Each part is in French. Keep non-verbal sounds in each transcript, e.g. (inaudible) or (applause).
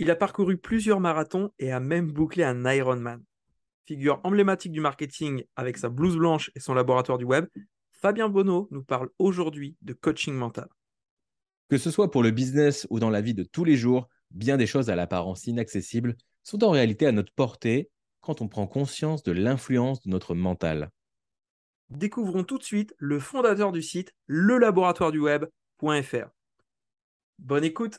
Il a parcouru plusieurs marathons et a même bouclé un Ironman. Figure emblématique du marketing avec sa blouse blanche et son laboratoire du web, Fabien Bonneau nous parle aujourd'hui de coaching mental. Que ce soit pour le business ou dans la vie de tous les jours, bien des choses à l'apparence inaccessible sont en réalité à notre portée quand on prend conscience de l'influence de notre mental. Découvrons tout de suite le fondateur du site lelaboratoireduweb.fr. Bonne écoute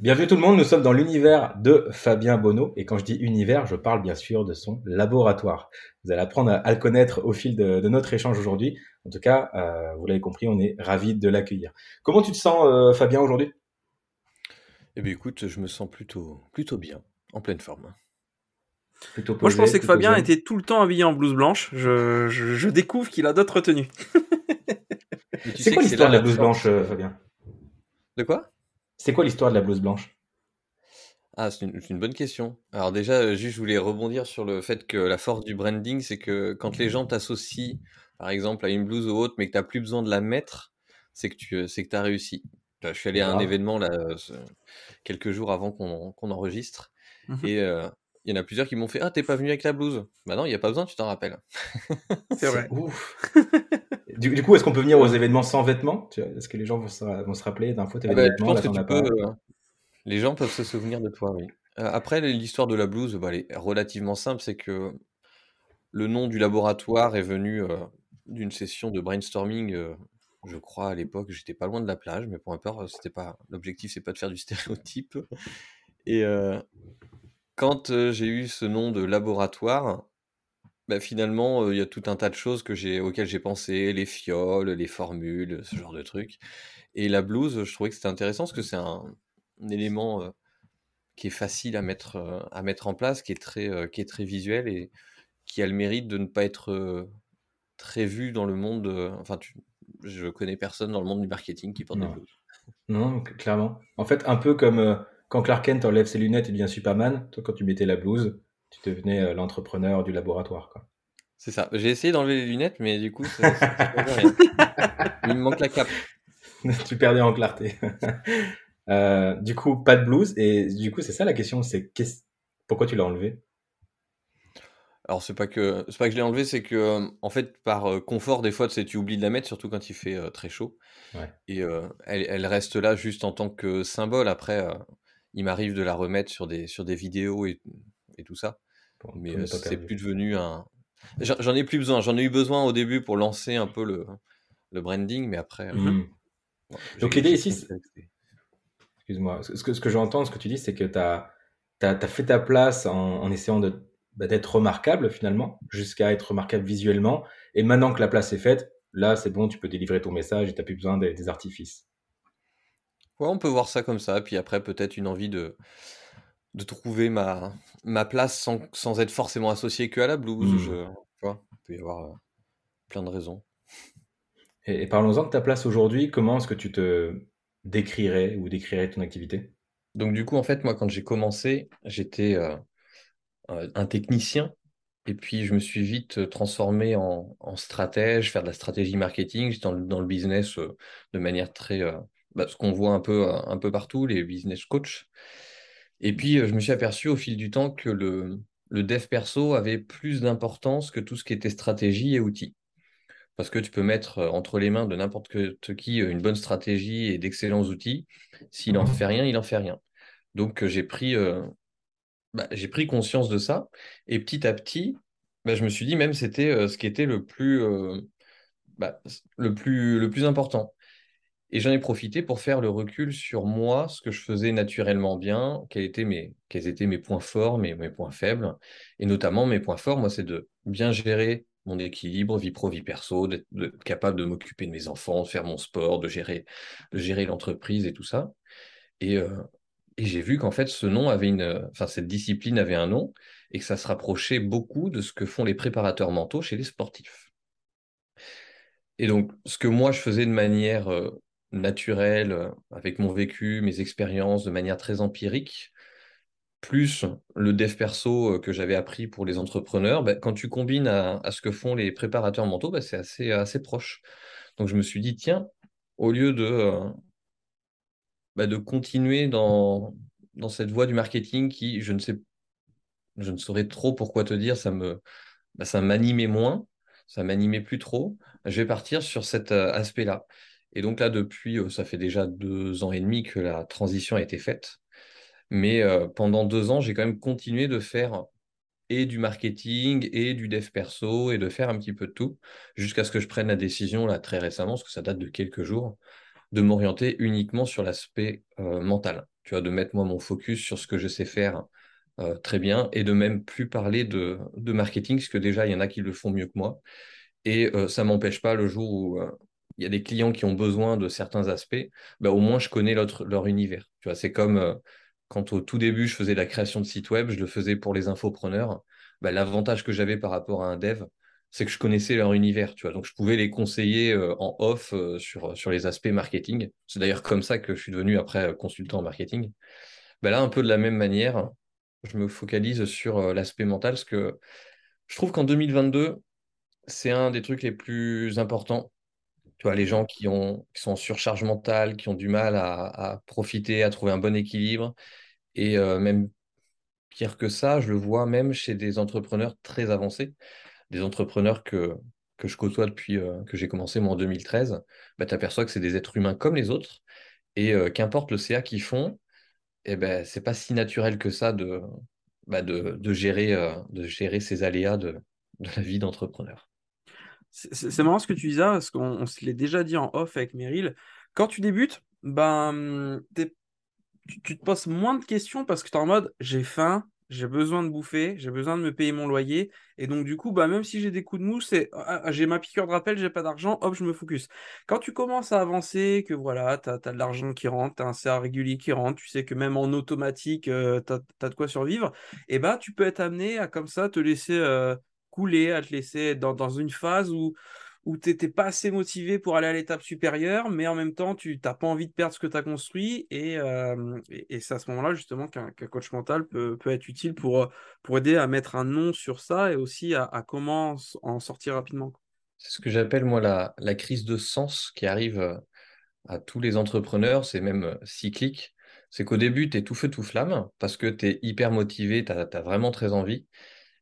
Bienvenue tout le monde, nous sommes dans l'univers de Fabien Bonneau. Et quand je dis univers, je parle bien sûr de son laboratoire. Vous allez apprendre à, le connaître au fil de, notre échange aujourd'hui. En tout cas, euh, vous l'avez compris, on est ravis de l'accueillir. Comment tu te sens, euh, Fabien, aujourd'hui? Eh bien écoute, je me sens plutôt, plutôt bien, en pleine forme. Plutôt Moi, je pensais que Fabien était tout le temps habillé en blouse blanche. Je, découvre qu'il a d'autres tenues. C'est quoi l'histoire de la blouse blanche, euh, Fabien? De quoi? C'est quoi l'histoire de la blouse blanche? Ah, c'est une, bonne question. Alors déjà, euh, juste, je voulais rebondir sur le fait que la force du branding, c'est que quand les gens t'associent, par exemple, à une blouse ou autre, mais que tu n'as plus besoin de la mettre, c'est que tu euh, c'est que as réussi. Je suis allé à un événement là, quelques jours avant qu'on enregistre, mmh et euh, il y en a plusieurs qui m'ont fait Ah, t'es pas venu avec la blouse Bah non, il n'y a pas besoin, tu t'en rappelles. (laughs) C'est vrai. (laughs) du, coup, est-ce qu'on peut venir aux événements sans vêtements? Est-ce que les gens vont se, rappeler d'un fois ah bah, Je pense que tu peux. Euh, les gens peuvent se souvenir de toi, oui. Euh, après, l'histoire de la blouse, bah, elle est relativement simple. C'est que le nom du laboratoire est venu euh, d'une session de brainstorming. je crois à l'époque, j'étais pas loin de la plage, mais pour un peu, c'était pas l'objectif, c'est pas de faire du stéréotype. Et quand j'ai eu ce nom de laboratoire, bah, finalement, il y a tout un tas de choses que j'ai auxquelles j'ai pensé, les fioles, les formules, ce genre de trucs. Et la blouse, je trouvais que c'était intéressant parce que c'est un, élément qui est facile à mettre, à mettre en place, qui est, très, qui est très visuel et qui a le mérite de ne pas être très vu dans le monde. enfin, tu, je connais personne dans le monde du marketing qui porte des blouses. Non, clairement. En fait, un peu comme quand Clark Kent enlève ses lunettes et devient Superman, toi, quand tu mettais la blouse, tu devenais euh, l'entrepreneur du laboratoire. C'est ça. J'ai essayé d'enlever les lunettes, mais du coup, ça. (laughs) Il me manque la cape. (laughs) tu perdais en clarté. (laughs) Euh, du coup, pas de blouse. Et du coup, c'est ça la question, c'est pourquoi tu l'as enlevé? Alors c'est pas que c'est pas que je l'ai enlevé, c'est que euh, en fait par confort des fois tu, sais, tu oublies de la mettre, surtout quand il fait très chaud. Et elle, elle, reste là juste en tant que symbole. Après, il m'arrive de la remettre sur des, sur des vidéos et, et tout ça. mais c'est plus devenu un. J'en ai plus besoin. J'en ai eu besoin au début pour lancer un peu le, le branding, mais après. Mmh. Donc l'idée ici. Excuse-moi. Ce que, ce que j'entends, ce que tu dis, c'est que tu as, as, fait ta place en, en essayant bah, d'être remarquable finalement, jusqu'à être remarquable visuellement. Et maintenant que la place est faite, là c'est bon, tu peux délivrer ton message et tu n'as plus besoin des artifices. Ouais, on peut voir ça comme ça. Puis après, peut-être une envie de, de trouver ma, ma place sans, sans être forcément associé que à la blues. Mmh. Je, tu vois, il peut y avoir euh, plein de raisons. Et, parlons-en de ta place aujourd'hui. Comment est-ce que tu te décrirais ou décrirais ton activité? Donc, du coup, en fait, moi, quand j'ai commencé, j'étais euh, un technicien. Et puis, je me suis vite transformé en, en stratège, faire de la stratégie marketing. J'étais dans, dans, le business euh, de manière très bah, ce qu'on voit un peu, un peu partout, les business coachs. Et puis, euh, je me suis aperçu au fil du temps que le, le dev perso avait plus d'importance que tout ce qui était stratégie et outils. Parce que tu peux mettre euh, entre les mains de n'importe qui euh, une bonne stratégie et d'excellents outils. S'il n'en fait rien, il n'en fait rien. Donc, j'ai pris, bah, j'ai pris conscience de ça. Et petit à petit, bah, je me suis dit même c'était ce qui était le plus, le plus, le plus important. Et j'en ai profité pour faire le recul sur moi, ce que je faisais naturellement bien, quels étaient mes, quels étaient mes points forts, mes, mes points faibles. Et notamment, mes points forts, moi, c'est de bien gérer mon équilibre, vie pro, vie perso, d'être capable de m'occuper de mes enfants, de faire mon sport, de gérer, de gérer l'entreprise et tout ça. Et, euh, et j'ai vu qu'en fait, ce nom avait une, enfin, cette discipline avait un nom et que ça se rapprochait beaucoup de ce que font les préparateurs mentaux chez les sportifs. Et donc, ce que moi, je faisais de manière euh, naturelle, euh, avec mon vécu, mes expériences, de manière très empirique, plus le dev perso euh, que j'avais appris pour les entrepreneurs, bah, quand tu combines à, ce que font les préparateurs mentaux, bah, c'est assez, assez proche. Donc je me suis dit, tiens, au lieu de, euh, bah, de continuer dans, dans cette voie du marketing qui, je ne sais, je ne saurais trop pourquoi te dire, ça me, ça m'animait moins, ça m'animait plus trop. Je vais partir sur cet euh, aspect-là. Et donc là, depuis, ça fait déjà deux ans et demi que la transition a été faite. Mais euh, pendant deux ans, j'ai quand même continué de faire et du marketing et du dev perso et de faire un petit peu de tout jusqu'à ce que je prenne la décision là très récemment, parce que ça date de quelques jours, de m'orienter uniquement sur l'aspect euh, mental. Tu vois, de mettre moi mon focus sur ce que je sais faire euh, très bien et de même plus parler de, de, marketing, parce que déjà, il y en a qui le font mieux que moi. Et ça ne m'empêche pas le jour où il y a des clients qui ont besoin de certains aspects, bah, au moins je connais leur univers. Tu vois, c'est comme quand au tout début, je faisais la création de sites web, je le faisais pour les infopreneurs. Bah, l'avantage que j'avais par rapport à un dev, c'est que je connaissais leur univers, tu vois. Donc, je pouvais les conseiller euh, en off euh, sur, sur les aspects marketing. C'est d'ailleurs comme ça que je suis devenu après consultant en marketing. Bah, là, un peu de la même manière, je me focalise sur euh, l'aspect mental parce que je trouve qu'en 2022, c'est un des trucs les plus importants. Tu vois, les gens qui, ont, qui sont en surcharge mentale, qui ont du mal à, profiter, à trouver un bon équilibre, et euh, même pire que ça, je le vois même chez des entrepreneurs très avancés, des entrepreneurs que, je côtoie depuis euh, que j'ai commencé moi en 2013. Bah, tu aperçois que c'est des êtres humains comme les autres. Et euh, qu'importe le CA qu'ils font, eh ben, c'est pas si naturel que ça de, bah, gérer, ces aléas de la vie d'entrepreneur. C'est marrant ce que tu dis là, parce qu'on se l'est déjà dit en off avec Meryl. Quand tu débutes, ben, t'es tu, te poses moins de questions parce que tu es en mode j'ai faim, j'ai besoin de bouffer, j'ai besoin de me payer mon loyer. Et donc, du coup, bah, même si j'ai des coups de mou, c'est ah, ah, j'ai ma piqûre de rappel, j'ai pas d'argent, hop, je me focus. Quand tu commences à avancer, que voilà, tu as, de l'argent qui rentre, tu as un CA régulier qui rentre, tu sais que même en automatique, euh, tu as, de quoi survivre, et bah, tu peux être amené à comme ça te laisser euh, couler, à te laisser dans, dans une phase où où tu n'étais pas assez motivé pour aller à l'étape supérieure, mais en même temps, tu n'as pas envie de perdre ce que tu as construit. Euh, et, et, c'est à ce moment-là, justement, qu'un coach mental peut, peut, être utile pour, pour aider à mettre un nom sur ça et aussi à, comment en sortir rapidement. C'est ce que j'appelle, moi, la, la, crise de sens qui arrive euh, à tous les entrepreneurs. C'est même euh, cyclique. C'est qu'au début, tu es tout feu, tout flamme parce que tu es hyper motivé, tu as, as vraiment très envie.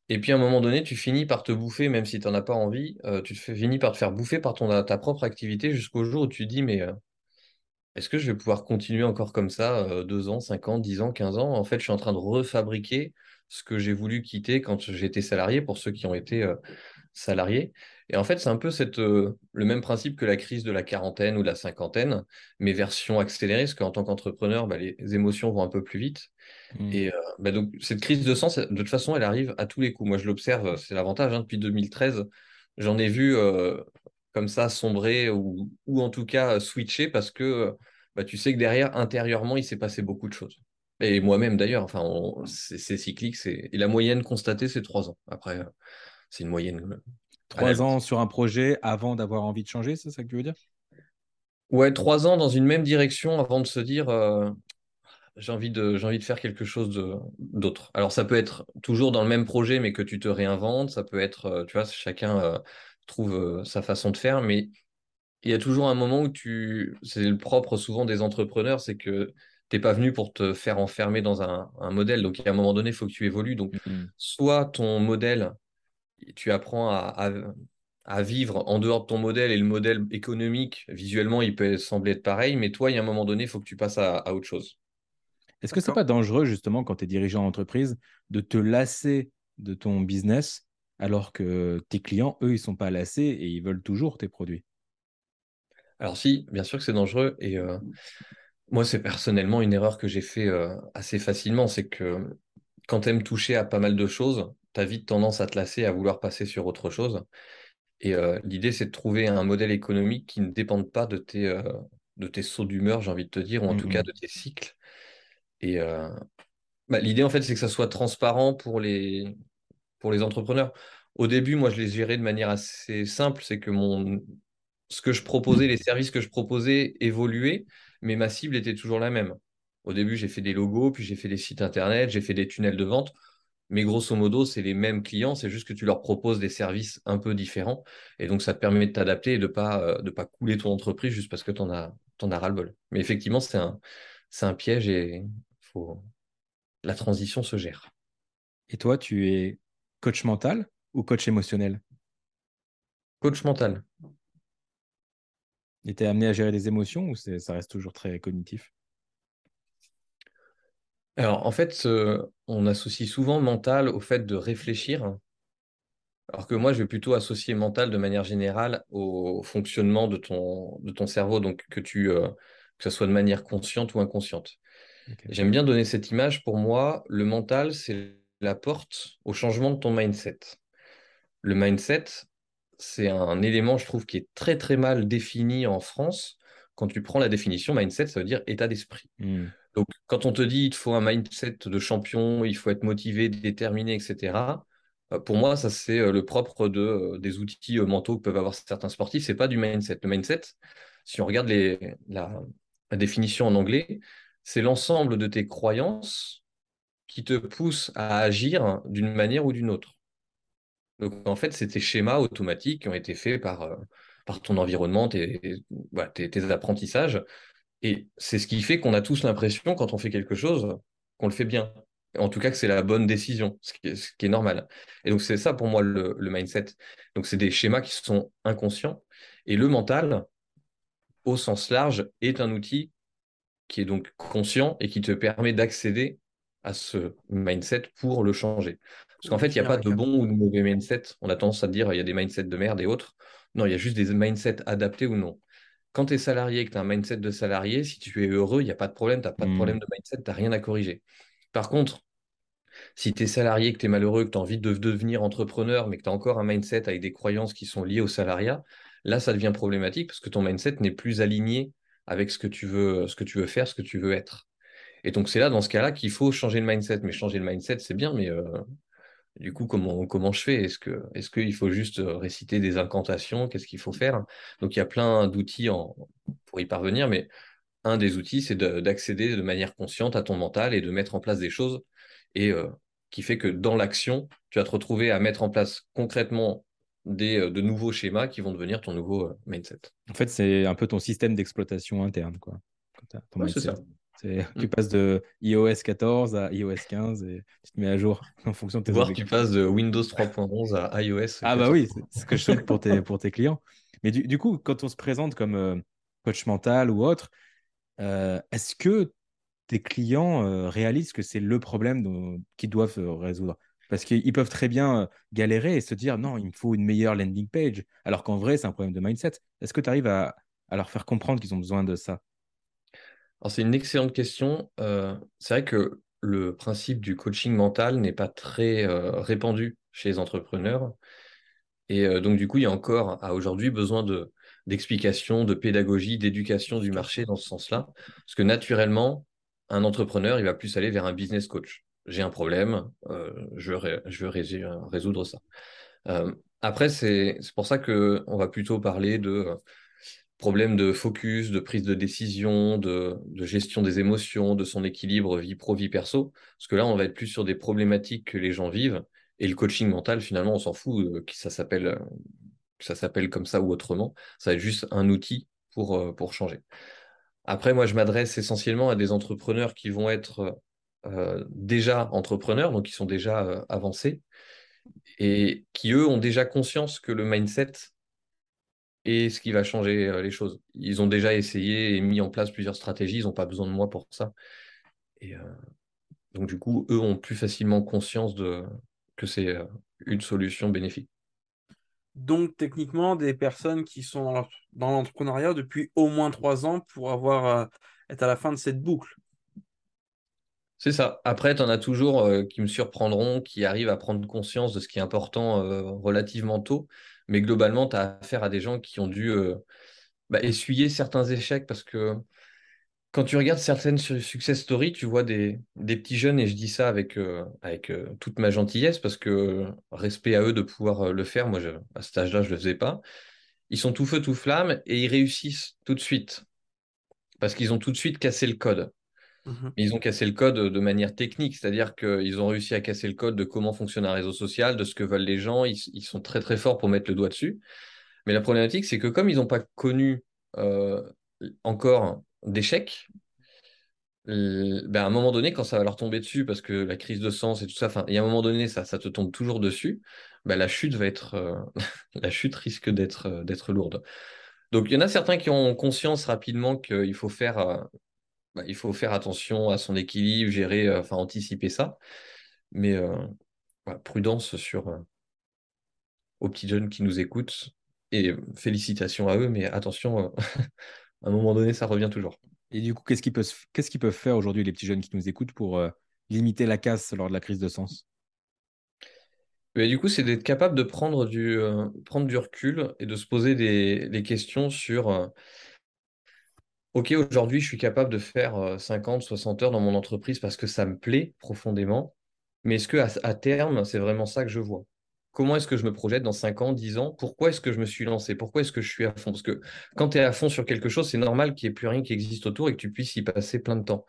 Et puis à un moment donné, tu finis par te bouffer, même si tu n'en as pas envie, euh, tu finis par te faire bouffer par ton, ta propre activité jusqu'au jour où tu te dis, mais euh, est-ce que je vais pouvoir continuer encore comme ça, euh, deux ans, cinq ans, dix ans, quinze ans? En fait, je suis en train de refabriquer ce que j'ai voulu quitter quand j'étais salarié, pour ceux qui ont été salariés. Et en fait, c'est un peu cette, le même principe que la crise de la quarantaine ou de la cinquantaine, mais version accélérée, parce qu'en tant qu'entrepreneur, bah, les émotions vont un peu plus vite. Mmh. Et bah, donc, cette crise de sens, de toute façon, elle arrive à tous les coups. Moi, je l'observe, c'est l'avantage. Hein, depuis 2013, j'en ai vu comme ça sombrer ou, ou, en tout cas switcher parce que bah, tu sais que derrière, intérieurement, il s'est passé beaucoup de choses. Et moi-même d'ailleurs, enfin, c'est cyclique. Et la moyenne constatée, c'est trois ans. Après, c'est une moyenne. Trois ans sur un projet avant d'avoir envie de changer, c'est ça que tu veux dire? Ouais, trois ans dans une même direction avant de se dire j'ai envie de j'ai envie de faire quelque chose d'autre. Alors ça peut être toujours dans le même projet mais que tu te réinventes, ça peut être euh, tu vois chacun euh, trouve euh, sa façon de faire mais il y a toujours un moment où tu c'est le propre souvent des entrepreneurs, c'est que tu n'es pas venu pour te faire enfermer dans un, modèle. Donc, il y a un moment donné, il faut que tu évolues. Donc, mm-hmm. soit ton modèle, tu apprends à, à, vivre en dehors de ton modèle et le modèle économique, visuellement, il peut sembler être pareil, mais toi, il y a un moment donné, il faut que tu passes à, à autre chose. Est-ce que ce n'est pas dangereux, justement, quand tu es dirigeant d'entreprise, de te lasser de ton business alors que tes clients, eux, ils ne sont pas lassés et ils veulent toujours tes produits? Alors si, bien sûr que c'est dangereux. Et euh, moi, c'est personnellement une erreur que j'ai fait euh, assez facilement. C'est que quand tu aimes toucher à pas mal de choses, tu as vite tendance à te lasser, à vouloir passer sur autre chose. Et l'idée, c'est de trouver un modèle économique qui ne dépende pas de tes, de tes sauts d'humeur, j'ai envie de te dire, ou en tout cas de tes cycles. Et bah, l'idée, en fait, c'est que ça soit transparent pour les, pour les entrepreneurs. Au début, moi, je les gérais de manière assez simple. C'est que mon, ce que je proposais, les services que je proposais évoluaient, mais ma cible était toujours la même. Au début, j'ai fait des logos, puis j'ai fait des sites internet, j'ai fait des tunnels de vente. Mais grosso modo, c'est les mêmes clients, c'est juste que tu leur proposes des services un peu différents. Et donc, ça te permet de t'adapter et de ne pas, euh, de pas couler ton entreprise juste parce que tu en as, en as ras-le-bol. Mais effectivement, c'est un, c'est un piège et faut... la transition se gère. Et toi, tu es coach mental ou coach émotionnel? Coach mental. Et tu es amené à gérer des émotions ou ça reste toujours très cognitif? Alors, en fait, on associe souvent mental au fait de réfléchir, alors que moi, je vais plutôt associer mental de manière générale au fonctionnement de ton, de ton cerveau, donc que, tu, euh, que ce soit de manière consciente ou inconsciente. J'aime bien donner cette image. Pour moi, le mental, c'est la porte au changement de ton mindset. Le mindset, c'est un élément, je trouve, qui est très très mal défini en France. Quand tu prends la définition, mindset, ça veut dire état d'esprit. Hmm. Donc, quand on te dit il faut un mindset de champion, il faut être motivé, déterminé, etc., euh, pour moi, ça c'est euh, le propre euh, des outils mentaux que peuvent avoir certains sportifs. C'est pas du mindset. Le mindset, si on regarde la, définition en anglais, c'est l'ensemble de tes croyances qui te poussent à agir d'une manière ou d'une autre. Donc en fait, c'est tes schémas automatiques qui ont été faits par, ton environnement, tes apprentissages, et c'est ce qui fait qu'on a tous l'impression, quand on fait quelque chose, qu'on le fait bien. En tout cas, que c'est la bonne décision, ce qui est, normal. Et donc, c'est ça pour moi le, mindset. Donc, c'est des schémas qui sont inconscients. Et le mental, au sens large, est un outil qui est donc conscient et qui te permet d'accéder à ce mindset pour le changer. Parce qu'en fait, il n'y a pas de bon ou de mauvais mindset. On a tendance à dire il y a des mindsets de merde et autres. Non, il y a juste des mindsets adaptés ou non quand tu es salarié et que tu as un mindset de salarié, si tu es heureux, il n'y a pas de problème, tu n'as pas de problème hmm. de mindset, tu n'as rien à corriger. Par contre, si tu es salarié, que tu es malheureux, que tu as envie de devenir entrepreneur, mais que tu as encore un mindset avec des croyances qui sont liées au salariat, là, ça devient problématique parce que ton mindset n'est plus aligné avec ce que tu veux, ce que tu veux faire, ce que tu veux être. Et donc, c'est là, dans ce cas-là, qu'il faut changer le mindset. Mais changer le mindset, c'est bien, mais euh, du coup, comment, comment je fais? Est-ce que est-ce qu'il faut juste euh, réciter des incantations? Qu'est-ce qu'il faut faire? Donc, il y a plein d'outils pour y parvenir, mais un des outils, c'est d'accéder de, manière consciente à ton mental et de mettre en place des choses et euh, qui fait que dans l'action, tu vas te retrouver à mettre en place concrètement des, euh, de nouveaux schémas qui vont devenir ton nouveau mindset. En fait, c'est un peu ton système d'exploitation interne. Quoi. c'est ça. Tu mm. passes de iOS 14 à iOS 15 et tu te mets à jour (laughs) en fonction de tes Voir tu passes de Windows 3.11 à iOS. Ah bah oui, c'est ce que je souhaite pour tes, (laughs) pour tes clients. Mais du, coup, quand on se présente comme euh, coach mental ou autre, euh, est-ce que tes clients euh, réalisent que c'est le problème qu'ils doivent résoudre? Parce qu'ils peuvent très bien galérer et se dire non, il me faut une meilleure landing page, alors qu'en vrai, c'est un problème de mindset. Est-ce que tu arrives à leur faire comprendre qu'ils ont besoin de ça? C'est une excellente question. Euh, c'est vrai que le principe du coaching mental n'est pas très euh, répandu chez les entrepreneurs. Et euh, donc, du coup, il y a encore à aujourd'hui besoin de, d'explications, de pédagogie, d'éducation du marché dans ce sens-là. Parce que naturellement, un entrepreneur, il va plus aller vers un business coach. J'ai un problème, je, veux je veux résoudre ça. après, c'est, c'est pour ça qu'on va plutôt parler de problème de focus, de prise de décision, de, gestion des émotions, de son équilibre vie pro, vie perso. Parce que là, on va être plus sur des problématiques que les gens vivent. Et le coaching mental, finalement, on s'en fout euh, que ça s'appelle ça s'appelle comme ça ou autrement. Ça va être juste un outil pour, euh, pour changer. Après, moi, je m'adresse essentiellement à des entrepreneurs qui vont être euh, déjà entrepreneurs, donc qui sont déjà avancés, et qui, eux, ont déjà conscience que le mindset, et ce qui va changer euh, les choses. Ils ont déjà essayé et mis en place plusieurs stratégies, ils n'ont pas besoin de moi pour ça. Et euh, donc du coup, eux ont plus facilement conscience de, que c'est euh, une solution bénéfique. Donc techniquement, des personnes qui sont dans l'entrepreneuriat depuis au moins trois ans pour avoir être à la fin de cette boucle. C'est ça. Après, tu en as toujours euh, qui me surprendront, qui arrivent à prendre conscience de ce qui est important relativement tôt. Mais globalement, tu as affaire à des gens qui ont dû euh, bah, essuyer certains échecs parce que quand tu regardes certaines success stories, tu vois des, petits jeunes, et je dis ça avec, avec toute ma gentillesse parce que respect à eux de pouvoir le faire. Moi, à cet âge-là, je ne le faisais pas. Ils sont tout feu, tout flamme et ils réussissent tout de suite parce qu'ils ont tout de suite cassé le code. Mhm. Ils ont cassé le code de manière technique, c'est-à-dire qu'ils ont réussi à casser le code de comment fonctionne un réseau social, de ce que veulent les gens. Ils, sont très très forts pour mettre le doigt dessus. Mais la problématique, c'est que comme ils n'ont pas connu euh, encore d'échecs, ben à un moment donné, quand ça va leur tomber dessus, parce que la crise de sens et tout ça, y a un moment donné, ça, te tombe toujours dessus, ben la chute va être, euh, (laughs) la chute risque d'être, euh, d'être lourde. Donc il y en a certains qui ont conscience rapidement qu'il faut faire bah, il faut faire attention à son équilibre, gérer, euh, enfin anticiper ça. Mais euh, prudence sur euh, aux petits jeunes qui nous écoutent et félicitations à eux, mais attention, (laughs) à un moment donné, ça revient toujours. Et du coup, qu'est-ce qu'ils peuvent, faire aujourd'hui, les petits jeunes qui nous écoutent, pour limiter la casse lors de la crise de sens? Mais du coup, c'est d'être capable de prendre du, prendre du recul et de se poser des, des questions sur OK, aujourd'hui, je suis capable de faire 50, 60 heures dans mon entreprise parce que ça me plaît profondément. Mais est-ce que à, terme, c'est vraiment ça que je vois? Comment est-ce que je me projette dans 5 ans, 10 ans? Pourquoi est-ce que je me suis lancé? Pourquoi est-ce que je suis à fond? Parce que quand tu es à fond sur quelque chose, c'est normal qu'il n'y ait plus rien qui existe autour et que tu puisses y passer plein de temps.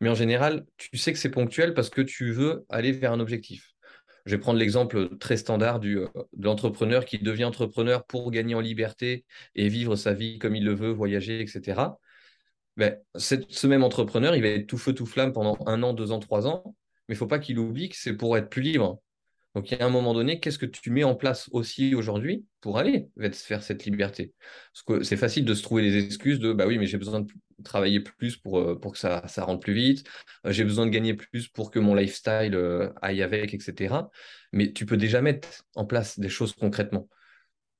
Mais en général, tu sais que c'est ponctuel parce que tu veux aller vers un objectif. Je vais prendre l'exemple très standard du, de l'entrepreneur qui devient entrepreneur pour gagner en liberté et vivre sa vie comme il le veut, voyager, etc ben, ce même entrepreneur, il va être tout feu, tout flamme pendant un an, deux ans, trois ans, mais il faut pas qu'il oublie que c'est pour être plus libre. Donc, il y a un moment donné, qu'est-ce que tu mets en place aussi aujourd'hui pour aller faire cette liberté? Parce que c'est facile de se trouver des excuses de bah oui, mais j'ai besoin de travailler plus pour, euh, que ça, ça rentre plus vite, euh, j'ai besoin de gagner plus pour que mon lifestyle euh, aille avec, etc. Mais tu peux déjà mettre en place des choses concrètement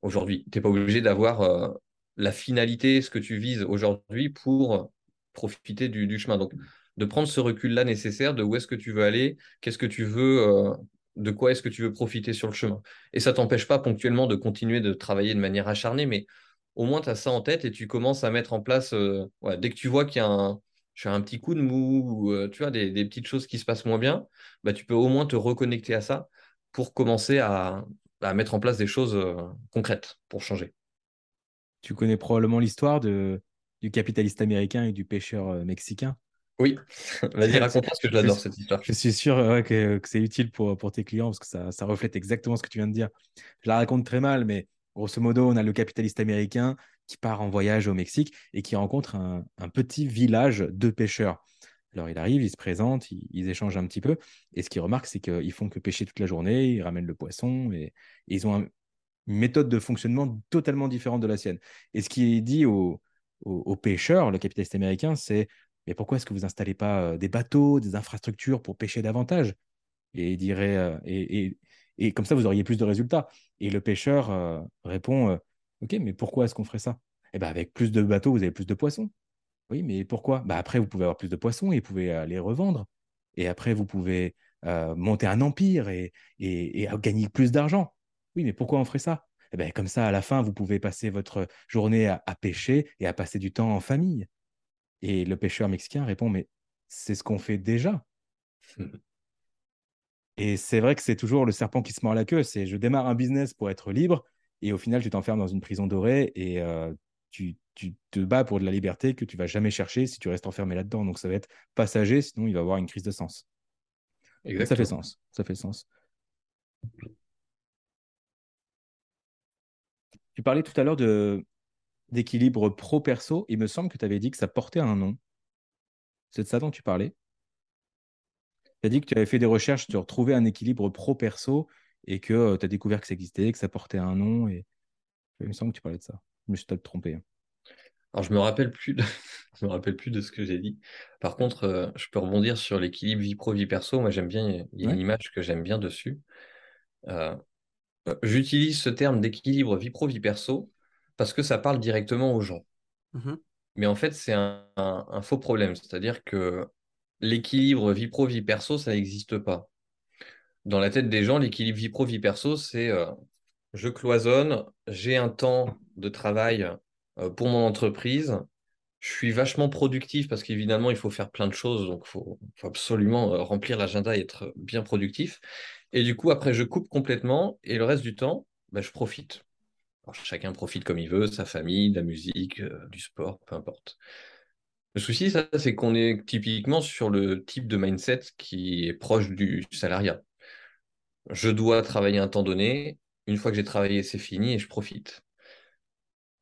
aujourd'hui. Tu n'es pas obligé d'avoir la finalité, ce que tu vises aujourd'hui pour profiter du, chemin. Donc, de prendre ce recul-là nécessaire de où est-ce que tu veux aller, qu'est-ce que tu veux, euh, de quoi est-ce que tu veux profiter sur le chemin. Et ça t'empêche pas ponctuellement de continuer de travailler de manière acharnée, mais au moins tu as ça en tête et tu commences à mettre en place, euh, dès que tu vois qu'il y a un, petit coup de mou ou euh, tu vois, des, petites choses qui se passent moins bien, bah, tu peux au moins te reconnecter à ça pour commencer à mettre en place des choses concrètes pour changer. Tu connais probablement l'histoire de, du capitaliste américain et du pêcheur euh, mexicain. Oui, (laughs) vas-y, raconte parce que je l'adore cette histoire. Je suis sûr que, c'est utile pour, pour tes clients parce que ça, ça, reflète exactement ce que tu viens de dire. Je la raconte très mal, mais grosso modo, on a le capitaliste américain qui part en voyage au Mexique et qui rencontre un, un petit village de pêcheurs. Alors il arrive, il se présente, ils, échangent un petit peu. Et ce qu'il remarque, c'est qu'ils font que pêcher toute la journée, ils ramènent le poisson et, et ils ont un, méthode de fonctionnement totalement différente de la sienne. Et ce qui est dit aux, pêcheurs, le capitaliste américain, c'est mais pourquoi est-ce que vous installez pas euh, des bateaux, des infrastructures pour pêcher davantage? Et il dirait euh, et, et, comme ça vous auriez plus de résultats. Et le pêcheur euh, répond ok, mais pourquoi est-ce qu'on ferait ça? Eh ben avec plus de bateaux, vous avez plus de poissons. Oui, mais pourquoi? Bah Après, vous pouvez avoir plus de poissons et vous pouvez les revendre. Et après, vous pouvez monter un empire et, et gagner plus d'argent. Oui, mais pourquoi on ferait ça? Eh bien, Comme ça, à la fin, vous pouvez passer votre journée à, pêcher et à passer du temps en famille. Et le pêcheur mexicain répond, mais c'est ce qu'on fait déjà. (laughs) et c'est vrai que c'est toujours le serpent qui se mord la queue. C'est je démarre un business pour être libre et au final, tu t'enfermes dans une prison dorée et euh, tu, te bats pour de la liberté que tu vas jamais chercher si tu restes enfermé là-dedans. Donc ça va être passager, sinon il va y avoir une crise de sens. Ça fait sens. Ça fait sens. Tu parlais tout à l'heure de d'équilibre pro-perso. Il me semble que tu avais dit que ça portait un nom. C'est de ça dont tu parlais Tu as dit que tu avais fait des recherches sur trouver un équilibre pro-perso et que euh, tu as découvert que ça existait, que ça portait un nom. Et... Il me semble que tu parlais de ça. Je me suis peut-être trompé. Hein. Alors, je me rappelle plus de... (laughs) je me rappelle plus de ce que j'ai dit. Par contre, euh, je peux rebondir sur l'équilibre vie pro vie perso. Moi, j'aime bien. Il y a une image que j'aime bien dessus. Euh, J'utilise ce terme d'équilibre vie pro, vie perso parce que ça parle directement aux gens. Mmh Mais en fait, c'est un, faux problème. C'est-à-dire que l'équilibre vie pro, vie perso, ça n'existe pas. Dans la tête des gens, l'équilibre vie pro, vie perso, c'est euh, je cloisonne, j'ai un temps de travail euh, pour mon entreprise, je suis vachement productif parce qu'évidemment, il faut faire plein de choses, donc il faut, absolument euh, remplir l'agenda et être bien productif. Et du coup, après, je coupe complètement et le reste du temps, bah, je profite. chacun profite comme il veut, sa famille, de la musique, du sport, peu importe. Le souci, ça, c'est qu'on est typiquement sur le type de mindset qui est proche du salariat. Je dois travailler un temps donné. Une fois que j'ai travaillé, c'est fini et je profite.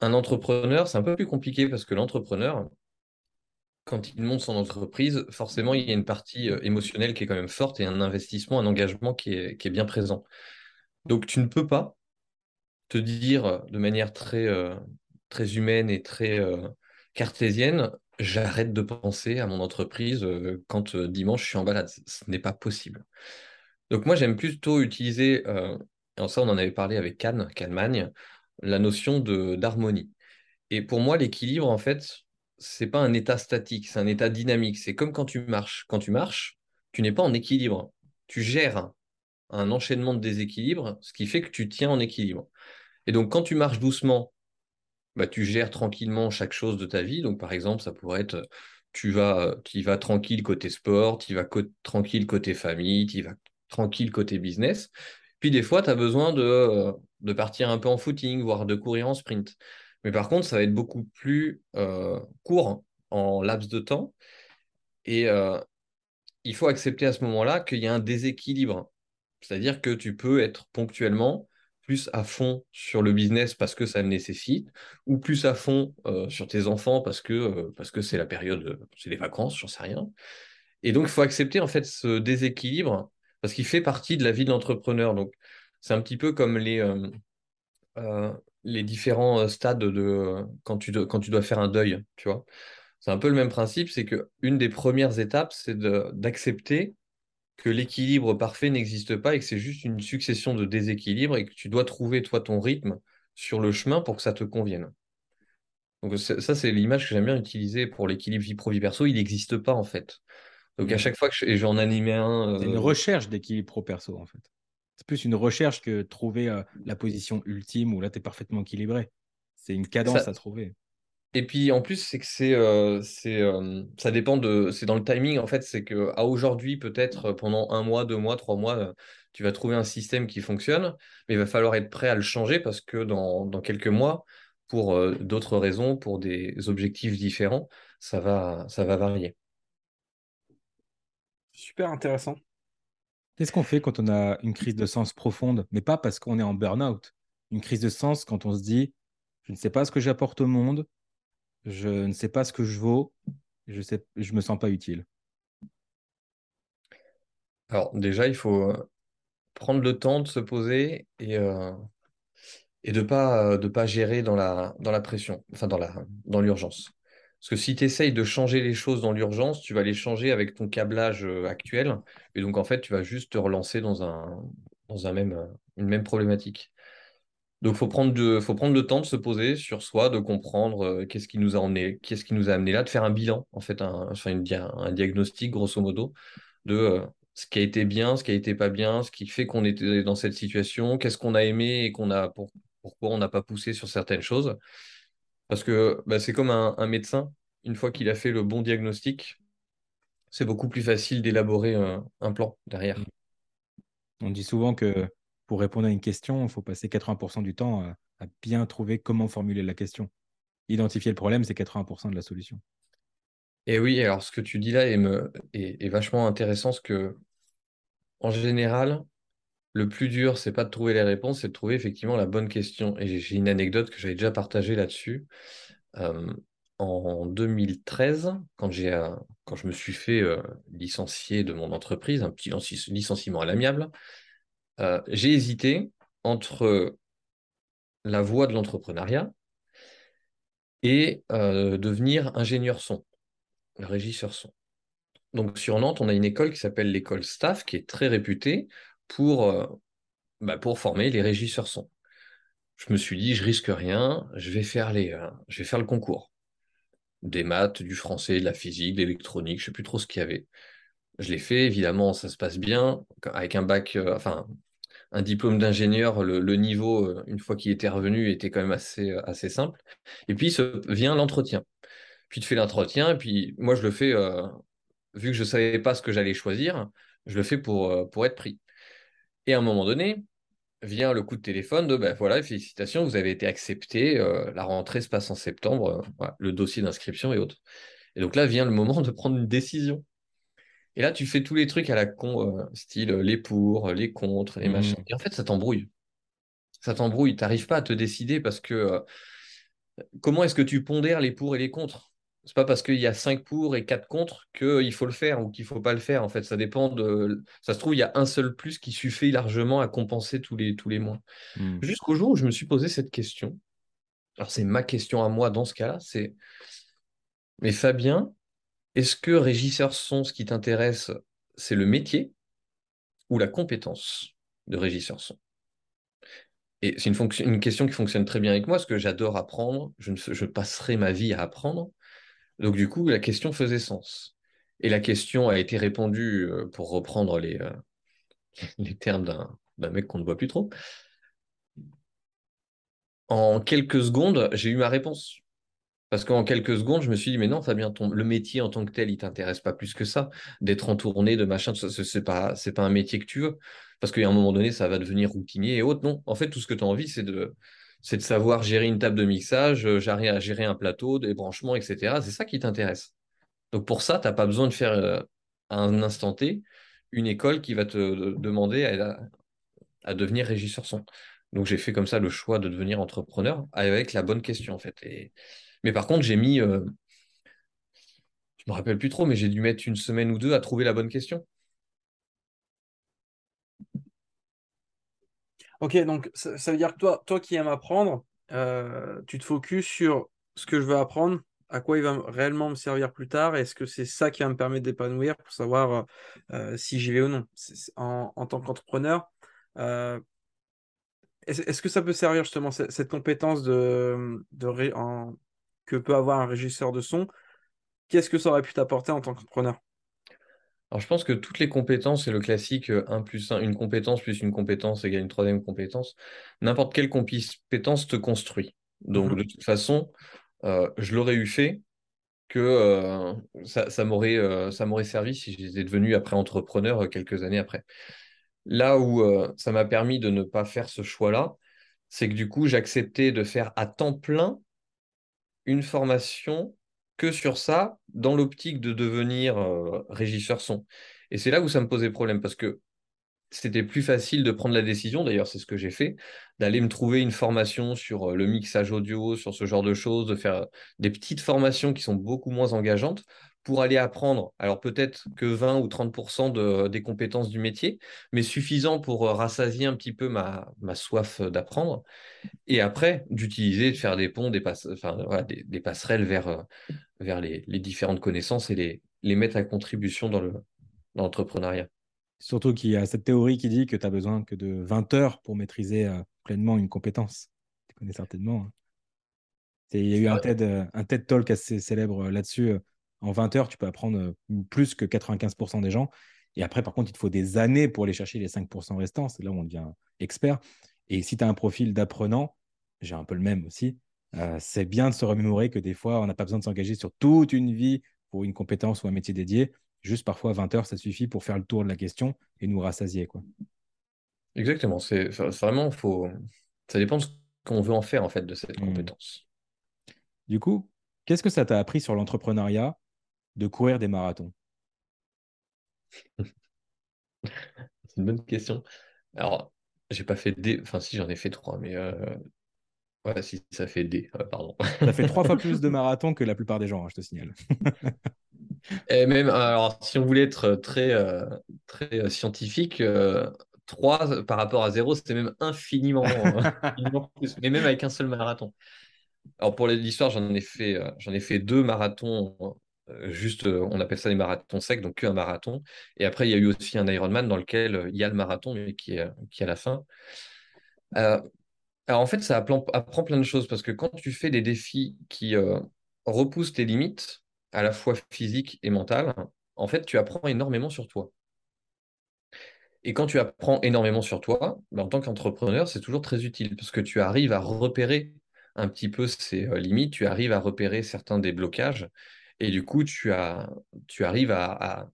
Un entrepreneur, c'est un peu plus compliqué parce que l'entrepreneur, quand il monte son entreprise, forcément, il y a une partie euh, émotionnelle qui est quand même forte et un investissement, un engagement qui est, bien présent. Donc, tu ne peux pas te dire de manière très, euh, humaine et très euh, cartésienne, j'arrête de penser à mon entreprise quand dimanche je suis en balade. Ce n'est pas possible. Donc moi, j'aime plutôt utiliser, et ça on en avait parlé avec Cannes, Kahneman, la notion d'harmonie. Et pour moi, l'équilibre, en fait, c'est pas un état statique, c'est un état dynamique. C'est comme quand tu marches. Quand tu marches, tu n'es pas en équilibre. Tu gères un enchaînement de déséquilibre, ce qui fait que tu tiens en équilibre. Et donc, quand tu marches doucement bah, tu gères tranquillement chaque chose de ta vie. Donc, par exemple, ça pourrait être tu vas, tu vas tranquille côté sport, tu vas tranquille côté famille, tu vas tranquille côté business. Puis des fois, tu as besoin de, de, partir un peu en footing, voire de courir en sprint. Mais par contre, ça va être beaucoup plus euh, court en laps de temps. Et euh, il faut accepter à ce moment-là qu'il y a un déséquilibre. C'est-à-dire que tu peux être ponctuellement plus à fond sur le business parce que ça le nécessite, ou plus à fond euh, sur tes enfants parce que euh, parce que c'est la période, c'est les vacances, j'en sais rien. Et donc il faut accepter en fait ce déséquilibre parce qu'il fait partie de la vie de l'entrepreneur. Donc c'est un petit peu comme les euh, les différents stades de quand tu dois, quand tu dois faire un deuil, tu vois. C'est un peu le même principe, c'est que une des premières étapes, c'est d'accepter que l'équilibre parfait n'existe pas et que c'est juste une succession de déséquilibres et que tu dois trouver toi ton rythme sur le chemin pour que ça te convienne. Donc ça, c'est l'image que j'aime bien utiliser pour l'équilibre vie pro vie perso. Il n'existe pas en fait. Donc à chaque fois que j'en animais un, c'est une euh, recherche d'équilibre pro perso en fait. C'est plus une recherche que trouver euh, la position ultime où là tu es parfaitement équilibré. C'est une cadence à trouver. Et puis en plus, c'est que c'est, euh, c'est, euh, ça dépend de, c'est dans le timing en fait, c'est que à aujourd'hui peut-être pendant un mois, deux mois, trois mois, tu vas trouver un système qui fonctionne, mais il va falloir être prêt à le changer parce que dans, dans quelques mois, pour d'autres raisons, pour des objectifs différents, ça va, ça va varier. Super intéressant. Qu'est-ce qu'on fait quand on a une crise de sens profonde, mais pas parce qu'on est en burn-out? Une crise de sens quand on se dit, je ne sais pas ce que j'apporte au monde, je ne sais pas ce que je vaux, je ne je me sens pas utile. Alors déjà, il faut euh, prendre le temps de se poser et, euh, et de ne pas, de pas gérer dans la, dans la pression, enfin dans, la, dans l'urgence. Parce que si tu essayes de changer les choses dans l'urgence, tu vas les changer avec ton câblage euh, actuel. Et donc, en fait, tu vas juste te relancer dans, un, dans un même, une même problématique. Donc, il faut prendre, le temps de se poser sur soi, de comprendre euh, qu'est-ce qui nous a qui nous a amené là, de faire un bilan, en fait, un, un diagnostic, grosso modo, de euh, ce qui a été bien, ce qui a été pas bien, ce qui fait qu'on était dans cette situation, qu'est-ce qu'on a aimé et qu'on a, pourquoi on n'a pas poussé sur certaines choses. Parce que bah, c'est comme un, médecin, une fois qu'il a fait le bon diagnostic, c'est beaucoup plus facile d'élaborer un plan derrière. On dit souvent que pour répondre à une question, il faut passer 80% du temps à, bien trouver comment formuler la question. Identifier le problème, c'est 80% de la solution. Et oui, alors ce que tu dis là est, me, est, vachement intéressant, parce que en général, le plus dur, c'est pas de trouver les réponses, c'est de trouver effectivement la bonne question. Et j'ai une anecdote que j'avais déjà partagée là-dessus. Euh, en 2013, quand, j'ai, quand je me suis fait euh, licencier de mon entreprise, un petit licenciement à l'amiable, euh, j'ai hésité entre la voie de l'entrepreneuriat et euh, devenir ingénieur son, régisseur son. Donc sur Nantes, on a une école qui s'appelle l'école Staff, qui est très réputée pour, euh, bah, pour former les régisseurs son. Je me suis dit, je risque rien, je vais faire, les, je vais faire le concours. des maths, du français, de la physique, de l'électronique, je ne sais plus trop ce qu'il y avait. Je l'ai fait, évidemment, ça se passe bien. Avec un bac, euh, enfin, un diplôme d'ingénieur, le, niveau, euh, une fois qu'il était revenu, était quand même assez, euh, assez simple. Et puis vient l'entretien. Puis tu fais l'entretien, et puis moi, je le fais, vu que je ne savais pas ce que j'allais choisir, je le fais pour, pour être pris. Et à un moment donné, vient le coup de téléphone de ben voilà, félicitations, vous avez été accepté, la rentrée se passe en septembre, le dossier d'inscription et autres. Et donc là vient le moment de prendre une décision. Et là, tu fais tous les trucs à la con, euh, style euh, les pour, les contre, les machins. Mmh. Et en fait, ça t'embrouille. Ça t'embrouille. Tu n'arrives pas à te décider parce que euh, comment est-ce que tu pondères les pour et les contre? C'est pas parce qu'il y a cinq pour et quatre contre qu'il faut le faire ou qu'il faut pas le faire. En fait, ça dépend de. Ça se trouve, il y a un seul plus qui suffit largement à compenser tous les, tous les mois. Mmh. Jusqu'au jour où je me suis posé cette question. Alors, c'est ma question à moi dans ce cas-là. C'est. Mais Fabien, est-ce que régisseur son, ce qui t'intéresse, c'est le métier ou la compétence de régisseur son? Et c'est une, question qui fonctionne très bien avec moi, parce que j'adore apprendre, je, passerai ma vie à apprendre. Donc du coup, la question faisait sens. Et la question a été répondue, euh, pour reprendre les, euh, (laughs) les termes d'un mec qu'on ne voit plus trop. En quelques secondes, j'ai eu ma réponse. Parce qu'en quelques secondes, je me suis dit, mais non, Fabien, le métier en tant que tel, il t'intéresse pas plus que ça. D'être en tournée, de machin, ce n'est pas, pas un métier que tu veux. Parce qu'à un moment donné, ça va devenir routinier et autres. Non, en fait, tout ce que tu as envie, c'est de, de savoir gérer une table de mixage, euh, gérer, gérer un plateau, des branchements, etc. C'est ça qui t'intéresse. Donc pour ça, tu n'as pas besoin de faire euh, à un instant T une école qui va te demander à, devenir régisseur son. Donc j'ai fait comme ça le choix de devenir entrepreneur avec la bonne question en fait. Mais par contre, j'ai mis, euh, je me rappelle plus trop, mais j'ai dû mettre une semaine ou deux à trouver la bonne question. Ok, donc ça, veut dire que toi, toi qui aimes apprendre, euh, tu te focuses sur ce que je veux apprendre, à quoi il va réellement me servir plus tard, est-ce que c'est ça qui va me permettre d'épanouir pour savoir euh, si j'y vais ou non? En, tant qu'entrepreneur, est-ce que ça peut servir justement cette, compétence de, en, que peut avoir un régisseur de son, qu'est-ce que ça aurait pu t'apporter en tant qu'entrepreneur? Alors, je pense que toutes les compétences, c'est le classique 1 euh, plus 1, une compétence plus une compétence égale une troisième compétence. N'importe quelle compétence te construit. Donc, mhm. de toute façon, euh, je l'aurais eu fait que euh, ça, ça m'aurait servi si j'étais devenu après entrepreneur quelques années après. Là où ça m'a permis de ne pas faire ce choix-là, c'est que du coup, j'acceptais de faire à temps plein une formation que sur ça, dans l'optique de devenir euh, régisseur son. Et c'est là où ça me posait problème, parce que c'était plus facile de prendre la décision, d'ailleurs c'est ce que j'ai fait, d'aller me trouver une formation sur euh, le mixage audio, sur ce genre de choses, de faire des petites formations qui sont beaucoup moins engageantes pour aller apprendre, alors peut-être que 20 ou 30% de, des compétences du métier, mais suffisant pour euh, rassasier un petit peu ma, ma soif d'apprendre, et après d'utiliser, de faire des ponts, des, enfin, des, passerelles vers, euh, vers les, les, différentes connaissances et les, les mettre à contribution dans l'entrepreneuriat. Surtout qu'il y a cette théorie qui dit que tu as besoin que de 20 heures pour maîtriser euh, pleinement une compétence. Tu connais certainement. Hein. Il y a eu un TED, un TED Talk assez célèbre là-dessus en 20 heures, tu peux apprendre euh, plus que 95% des gens. Et après, par contre, il te faut des années pour aller chercher les 5% restants. C'est là où on devient expert. Et si tu as un profil d'apprenant, j'ai un peu le même aussi, euh, c'est bien de se remémorer que des fois, on n'a pas besoin de s'engager sur toute une vie pour une compétence ou un métier dédié. Juste parfois, 20 heures, ça suffit pour faire le tour de la question et nous rassasier. Quoi. Exactement. C'est vraiment, faut... ça dépend de ce qu'on veut en faire en fait de cette mmh. compétence. Du coup, qu'est-ce que ça t'a appris sur l'entrepreneuriat de courir des marathons (laughs) C'est une bonne question. Alors, j'ai pas fait des. Enfin, si, j'en ai fait trois, mais. Euh... Ouais, si, ça fait des. Euh, pardon. Ça fait trois fois (laughs) plus de marathons que la plupart des gens, hein, je te signale. Et même, alors, si on voulait être très, euh, très euh, scientifique, 3 par rapport à 0, c'était même infiniment, (laughs) infiniment, plus, mais même avec un seul marathon. Alors pour l'histoire, j'en ai fait, j'en ai fait deux marathons juste, euh, on appelle ça des marathons secs, donc qu'un marathon. Et après, il y a eu aussi un Ironman dans lequel euh, il y a le marathon, mais qui est, à la fin. alors en fait, ça apprend, plein de choses parce que quand tu fais des défis qui, repousses tes limites, à la fois physiques et mentales, en fait, tu apprends énormément sur toi. Et quand tu apprends énormément sur toi, ben, en tant qu'entrepreneur, c'est toujours très utile parce que tu arrives à repérer un petit peu ces euh, limites, tu arrives à repérer certains des blocages et du coup, tu, as, tu arrives à,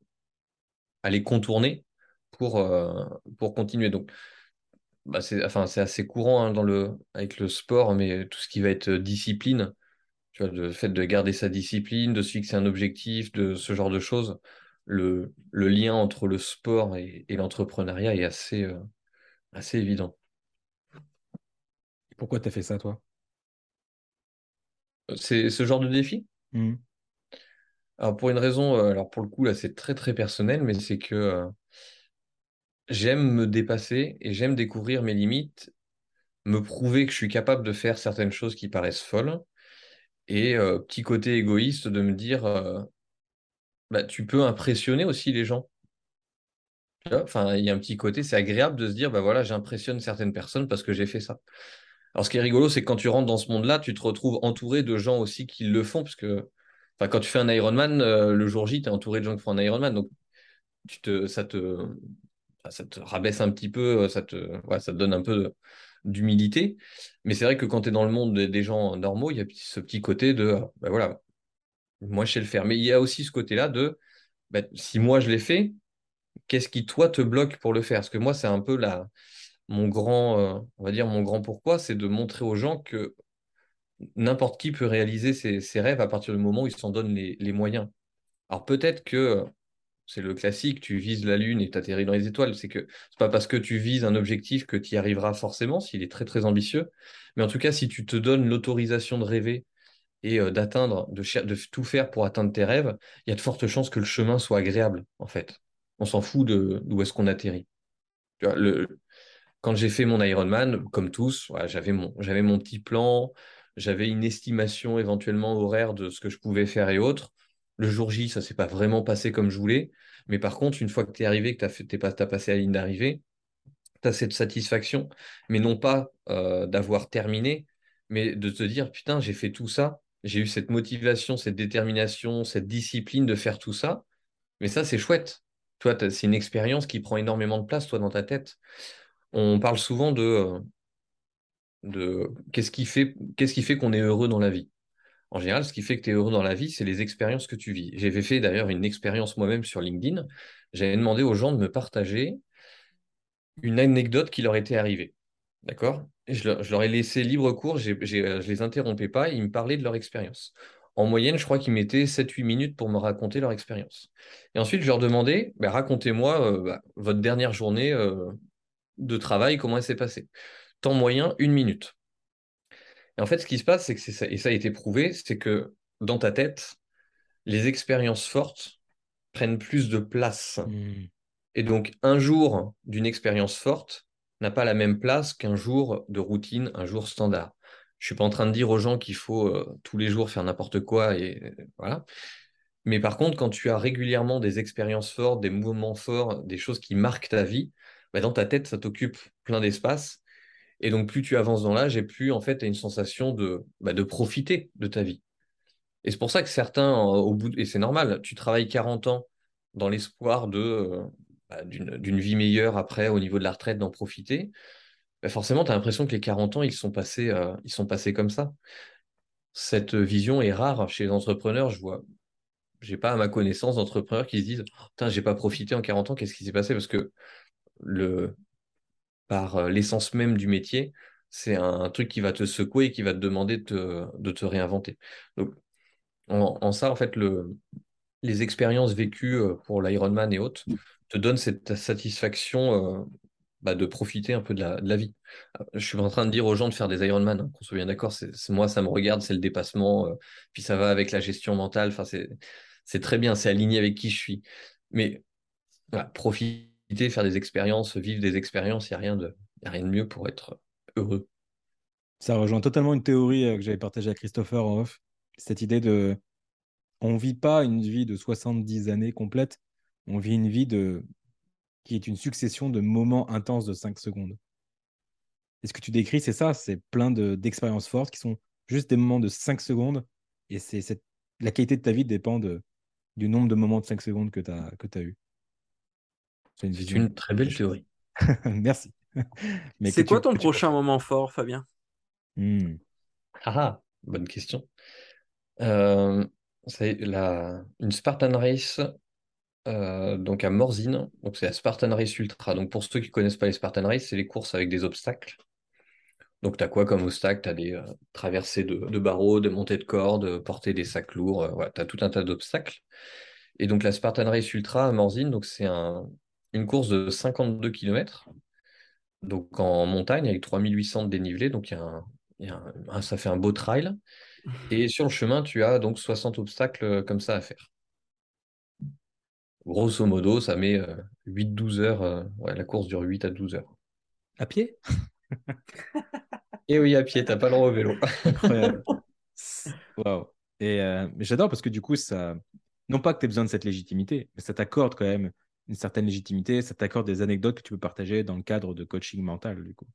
à, les contourner pour, euh, pour continuer. Donc, bah c'est enfin, assez courant hein, dans le, avec le sport, mais tout ce qui va être discipline, tu vois, le fait de garder sa discipline, de se fixer un objectif, de ce genre de choses, le, le lien entre le sport et, et l'entrepreneuriat est assez, euh, assez évident. Pourquoi tu as fait ça, toi? C'est ce genre de défi? Mmh. Alors, pour une raison, euh, alors pour le coup, là, c'est très, très personnel, mais c'est que euh, j'aime me dépasser et j'aime découvrir mes limites, me prouver que je suis capable de faire certaines choses qui paraissent folles. Et petit côté égoïste de me dire, bah, tu peux impressionner aussi les gens. Enfin, il y a un petit côté, c'est agréable de se dire, bah voilà, j'impressionne certaines personnes parce que j'ai fait ça. Alors, ce qui est rigolo, c'est que quand tu rentres dans ce monde-là, tu te retrouves entouré de gens aussi qui le font, parce que enfin, quand tu fais un Ironman, euh, le jour J, tu es entouré de gens qui font un Ironman, donc tu te, ça, te, ça te rabaisse un petit peu, ça te, ça donne un peu d'humilité. Mais c'est vrai que quand tu es dans le monde des gens normaux, il y a ce petit côté de, bah voilà, moi je sais le faire. Mais il y a aussi ce côté-là de, bah, si moi je l'ai fait, qu'est-ce qui toi te bloque pour le faire? Parce que moi, c'est un peu mon grand, euh, on va dire mon grand pourquoi, c'est de montrer aux gens que n'importe qui peut réaliser ses, rêves à partir du moment où il s'en donne les, moyens. Alors peut-être que c'est le classique, tu vises la Lune et tu atterris dans les étoiles. C'est que c'est pas parce que tu vises un objectif que tu y arriveras forcément, s'il est très très ambitieux. Mais en tout cas, si tu te donnes l'autorisation de rêver et euh, d'atteindre, de, de, tout faire pour atteindre tes rêves, il y a de fortes chances que le chemin soit agréable, en fait. On s'en fout d'où est-ce qu'on atterrit. Quand j'ai fait mon Ironman, comme tous, j'avais mon, mon petit plan, j'avais une estimation éventuellement horaire de ce que je pouvais faire et autres. Le jour J, ça s'est pas vraiment passé comme je voulais. Mais par contre, une fois que tu es arrivé, que tu as, as, passé la ligne d'arrivée, tu as cette satisfaction, mais non pas euh, d'avoir terminé, mais de te dire, putain, j'ai fait tout ça, j'ai eu cette motivation, cette détermination, cette discipline de faire tout ça. Mais ça, c'est chouette. Toi, c'est une expérience qui prend énormément de place, toi, dans ta tête. On parle souvent de, euh, de qu'est-ce qui fait, qu'on est heureux dans la vie. En général, ce qui fait que tu es heureux dans la vie, c'est les expériences que tu vis. J'avais fait d'ailleurs une expérience moi-même sur LinkedIn. J'avais demandé aux gens de me partager une anecdote qui leur était arrivée. D'accord? Je, leur ai laissé libre cours, je ne les interrompais pas, ils me parlaient de leur expérience. En moyenne, je crois qu'ils mettaient 7-8 minutes pour me raconter leur expérience. Et ensuite, je leur demandais, bah, racontez-moi euh, bah, votre dernière journée euh, de travail, comment elle s'est passée? Temps moyen, une minute. Et en fait, ce qui se passe, c'est que ça, et ça a été prouvé, c'est que dans ta tête, les expériences fortes prennent plus de place. Mmh. Et donc, un jour d'une expérience forte n'a pas la même place qu'un jour de routine, un jour standard. Je suis pas en train de dire aux gens qu'il faut euh, tous les jours faire n'importe quoi et voilà. Mais par contre, quand tu as régulièrement des expériences fortes, des mouvements forts, des choses qui marquent ta vie, bah, dans ta tête, ça t'occupe plein d'espace et donc, plus tu avances dans l'âge, et plus, en fait, tu as une sensation de, bah, de profiter de ta vie. Et c'est pour ça que certains, au bout, et c'est normal, tu travailles 40 ans dans l'espoir de, euh, bah, d'une, vie meilleure après, au niveau de la retraite, d'en profiter. Bah, forcément, tu as l'impression que les 40 ans, ils sont passés, euh, ils sont passés comme ça. Cette vision est rare chez les entrepreneurs. Je vois, j'ai pas à ma connaissance d'entrepreneurs qui se disent Putain, j'ai pas profité en 40 ans, qu'est-ce qui s'est passé? Parce que le, par euh, l'essence même du métier, c'est un, truc qui va te secouer et qui va te demander de te, réinventer. Donc, en, ça, en fait, le, les expériences vécues euh, pour l'Ironman et autres te donnent cette satisfaction euh, bah, de profiter un peu de la, vie. Je suis en train de dire aux gens de faire des Ironman, hein, qu'on soit bien d'accord, c'est, moi, ça me regarde, c'est le dépassement, puis ça va avec la gestion mentale, c'est, très bien, c'est aligné avec qui je suis. Mais faire des expériences, vivre des expériences, il n'y a, rien de, a rien de mieux pour être heureux. Ça rejoint totalement une théorie euh, que j'avais partagée à Christopher. Cette idée de. On vit pas une vie de 70 années complète, on vit une vie de qui est une succession de moments intenses de 5 secondes. Et ce que tu décris, c'est ça, c'est plein d'expériences fortes qui sont juste des moments de 5 secondes. Et c'est la qualité de ta vie dépend du nombre de moments de 5 secondes que tu as, que as eu. C'est une, très belle théorie. (laughs) Merci. (laughs) C'est quoi ton prochain moment fort, Fabien? Hmm. ah, ah, bonne question. Euh, c'est la, une Spartan Race euh, donc à Morzine. Donc c'est la Spartan Race Ultra. Donc pour ceux qui ne connaissent pas les Spartan Race, c'est les courses avec des obstacles. Donc tu as quoi comme obstacle? Tu as des euh, traversées de, barreaux, des montées de cordes, porter des sacs lourds, voilà, tu as tout un tas d'obstacles. Et donc la Spartan Race Ultra à Morzine, donc c'est un, une course de 52 km, donc en montagne avec 3800 de dénivelé, donc y a ça fait un beau trail. (laughs) Et sur le chemin, tu as donc 60 obstacles euh, comme ça à faire. Grosso modo, ça met 8-12 euh, heures. Euh, la course dure 8 à 12 heures. À pied? Et eh oui, à pied, t'as pas le droit au vélo. (laughs) Incroyable. Waouh. Et j'adore parce que du coup, ça. Non pas que tu aies besoin de cette légitimité, mais ça t'accorde quand même une certaine légitimité, ça t'accorde des anecdotes que tu peux partager dans le cadre de coaching mental, du coup.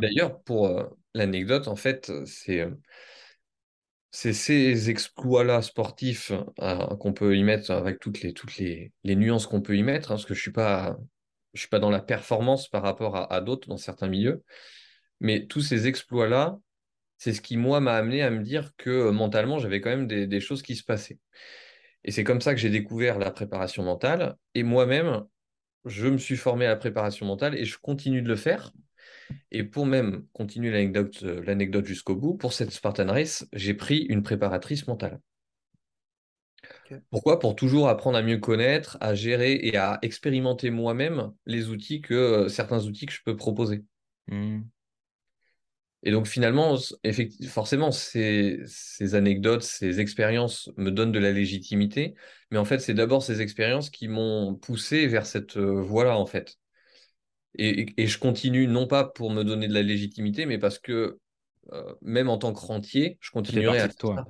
D'ailleurs, pour l'anecdote, en fait, c'est c'est ces exploits-là sportifs euh, qu'on peut y mettre avec toutes les, toutes les, nuances qu'on peut y mettre, hein, parce que je ne suis, pas, je suis pas dans la performance par rapport à, d'autres dans certains milieux, mais tous ces exploits-là, c'est ce qui, moi, m'a amené à me dire que euh, mentalement, j'avais quand même des, des, choses qui se passaient. Et c'est comme ça que j'ai découvert la préparation mentale, et moi-même, je me suis formé à la préparation mentale et je continue de le faire et pour même continuer l'anecdote, euh, l'anecdote jusqu'au bout, pour cette Spartan Race, j'ai pris une préparatrice mentale. Pourquoi? Pour toujours apprendre à mieux connaître, à gérer et à expérimenter moi-même les outils que euh, certains outils que je peux proposer. Mmh. Et donc finalement, forcément, ces, ces, anecdotes, ces expériences me donnent de la légitimité, mais en fait, c'est d'abord ces expériences qui m'ont poussé vers cette euh, voie-là, en fait. Et, je continue, non pas pour me donner de la légitimité, mais parce que euh, même en tant que rentier, je continuerai à toi.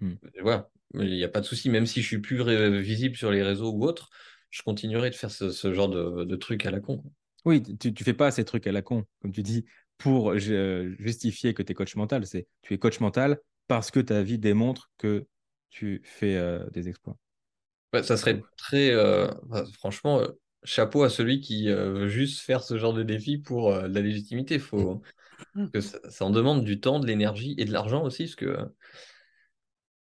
Hmm. Voilà, il n'y a pas de souci, même si je suis plus visible sur les réseaux ou autres, je continuerai de faire ce, genre de, de trucs à la con. Oui, tu ne fais pas ces trucs à la con, comme tu dis, pour justifier que tu es coach mental. C'est tu es coach mental parce que ta vie démontre que tu fais euh, des exploits. ça serait très, euh, franchement, chapeau à celui qui euh, veut juste faire ce genre de défi pour euh, la légitimité. Faut mmh. que ça, en demande du temps, de l'énergie et de l'argent aussi, parce que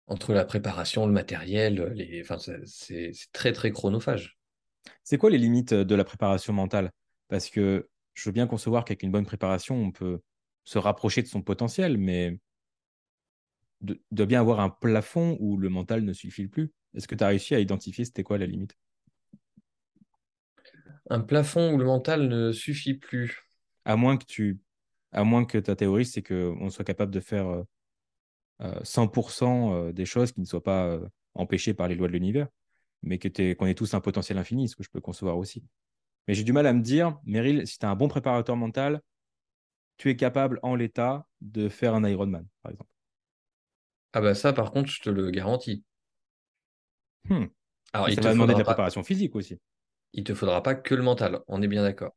entre la préparation, le matériel, les... enfin, c'est très très chronophage. C'est quoi les limites de la préparation mentale? Parce que je veux bien concevoir qu'avec une bonne préparation, on peut se rapprocher de son potentiel, mais de, de bien avoir un plafond où le mental ne suffit plus. Est-ce que tu as réussi à identifier c'était quoi la limite? Un plafond où le mental ne suffit plus. À moins que tu, à moins que ta théorie, c'est qu'on soit capable de faire 100% euh, euh, des choses qui ne soient pas euh, empêchées par les lois de l'univers, mais que qu'on ait tous un potentiel infini, ce que je peux concevoir aussi. Mais j'ai du mal à me dire, Meryl, si tu as un bon préparateur mental, tu es capable en l'état de faire un Ironman, par exemple. Ah bah ça, par contre, je te le garantis. Hmm. Alors, il ça va demander de la préparation physique aussi il ne te faudra pas que le mental, on est bien d'accord.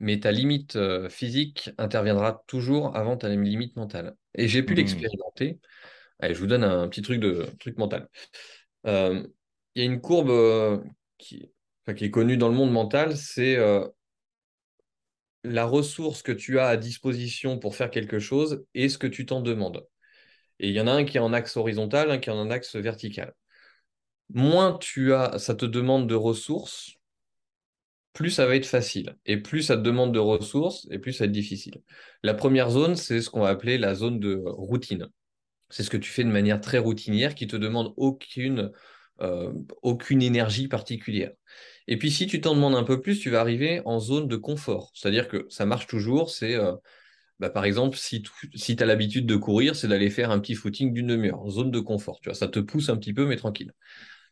Mais ta limite euh, physique interviendra toujours avant ta limite mentale. Et j'ai pu mmh. l'expérimenter. Allez, je vous donne un petit truc de truc mental. Euh, il y a une courbe euh, qui, qui, est connue dans le monde mental, c'est la ressource que tu as à disposition pour faire quelque chose et ce que tu t'en demandes. Et il y en a un qui est en axe horizontal, un qui est en axe vertical. Moins tu as, ça te demande de ressources, plus ça va être facile. Et plus ça te demande de ressources, et plus ça va être difficile. La première zone, c'est ce qu'on va appeler la zone de routine. C'est ce que tu fais de manière très routinière qui te demande aucune, euh, aucune énergie particulière. Et puis si tu t'en demandes un peu plus, tu vas arriver en zone de confort. C'est-à-dire que ça marche toujours, c'est... Euh, bah, par exemple, si tu as l'habitude de courir, c'est d'aller faire un petit footing d'une demi-heure, zone de confort. Tu vois, ça te pousse un petit peu, mais tranquille.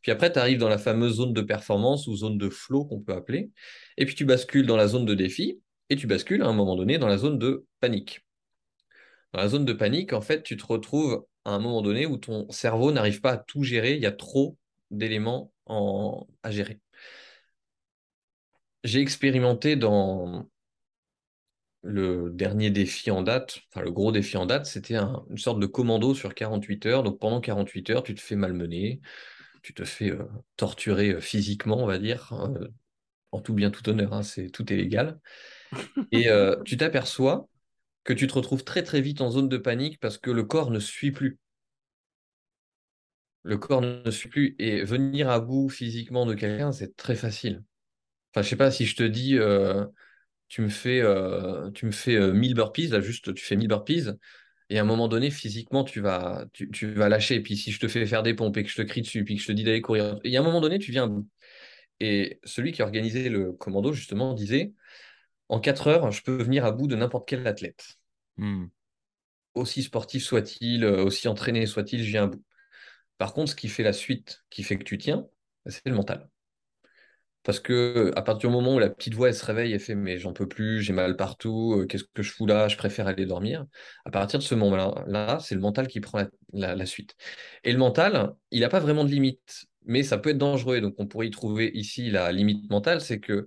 Puis après, tu arrives dans la fameuse zone de performance ou zone de flow qu'on peut appeler. Et puis tu bascules dans la zone de défi et tu bascules à un moment donné dans la zone de panique. Dans la zone de panique, en fait, tu te retrouves à un moment donné où ton cerveau n'arrive pas à tout gérer. Il y a trop d'éléments à gérer. J'ai expérimenté dans, le dernier défi en date, enfin le gros défi en date, c'était une sorte de commando sur 48 heures. Donc pendant 48 heures, tu te fais malmener, tu te fais euh, torturer euh, physiquement, on va dire, euh, en tout bien, tout honneur, hein, c'est, tout est légal. (laughs) Et tu t'aperçois que tu te retrouves très très vite en zone de panique parce que le corps ne suit plus. Le corps ne suit plus. Et venir à bout physiquement de quelqu'un, c'est très facile. Enfin, je sais pas si je te dis, tu me fais, tu me fais 1000 burpees, là juste, tu fais 1000 burpees, et à un moment donné, physiquement, tu vas, tu, tu, vas lâcher. Et puis si je te fais faire des pompes et que je te crie dessus, puis que je te dis d'aller courir, et à un moment donné, tu viens à bout. Et celui qui organisait le commando, justement, disait En 4 heures, je peux venir à bout de n'importe quel athlète. Hmm. Aussi sportif soit-il, euh, aussi entraîné soit-il, je viens à bout. Par contre, ce qui fait la suite, qui fait que tu tiens, c'est le mental. Parce que à partir du moment où la petite voix elle se réveille et fait mais j'en peux plus, j'ai mal partout, euh, qu'est-ce que je fous là, je préfère aller dormir. À partir de ce moment-là, là, c'est le mental qui prend la, suite. Et le mental, il n'a pas vraiment de limite, mais ça peut être dangereux. Donc on pourrait y trouver ici la limite mentale, c'est que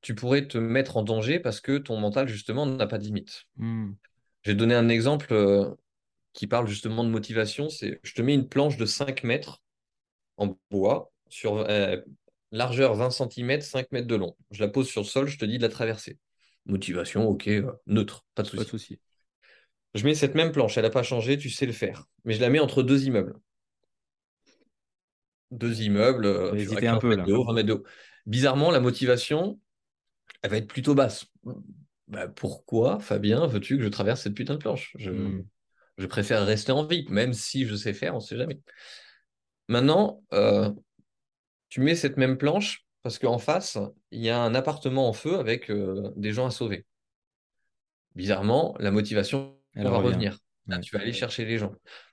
tu pourrais te mettre en danger parce que ton mental justement n'a pas de limite. Hmm. Je vais donner un exemple euh, qui parle justement de motivation. C'est je te mets une planche de 5 mètres en bois sur euh, largeur 20 cm, 5 mètres de long. Je la pose sur le sol, je te dis de la traverser. Motivation, ok, euh, neutre, pas de souci. Je mets cette même planche, elle n'a pas changé, tu sais le faire. Mais je la mets entre deux immeubles. Deux immeubles, euh, tu un peu, Bizarrement, la motivation, elle va être plutôt basse. Bah, pourquoi, Fabien, veux-tu que je traverse cette putain de planche? Je, hmm. Je, préfère rester en vie, même si je sais faire, on ne sait jamais. Maintenant, euh, tu mets cette même planche parce qu'en face, il y a un appartement en feu avec euh, des gens à sauver. Bizarrement, la motivation Elle va revenir. tu vas aller chercher les gens.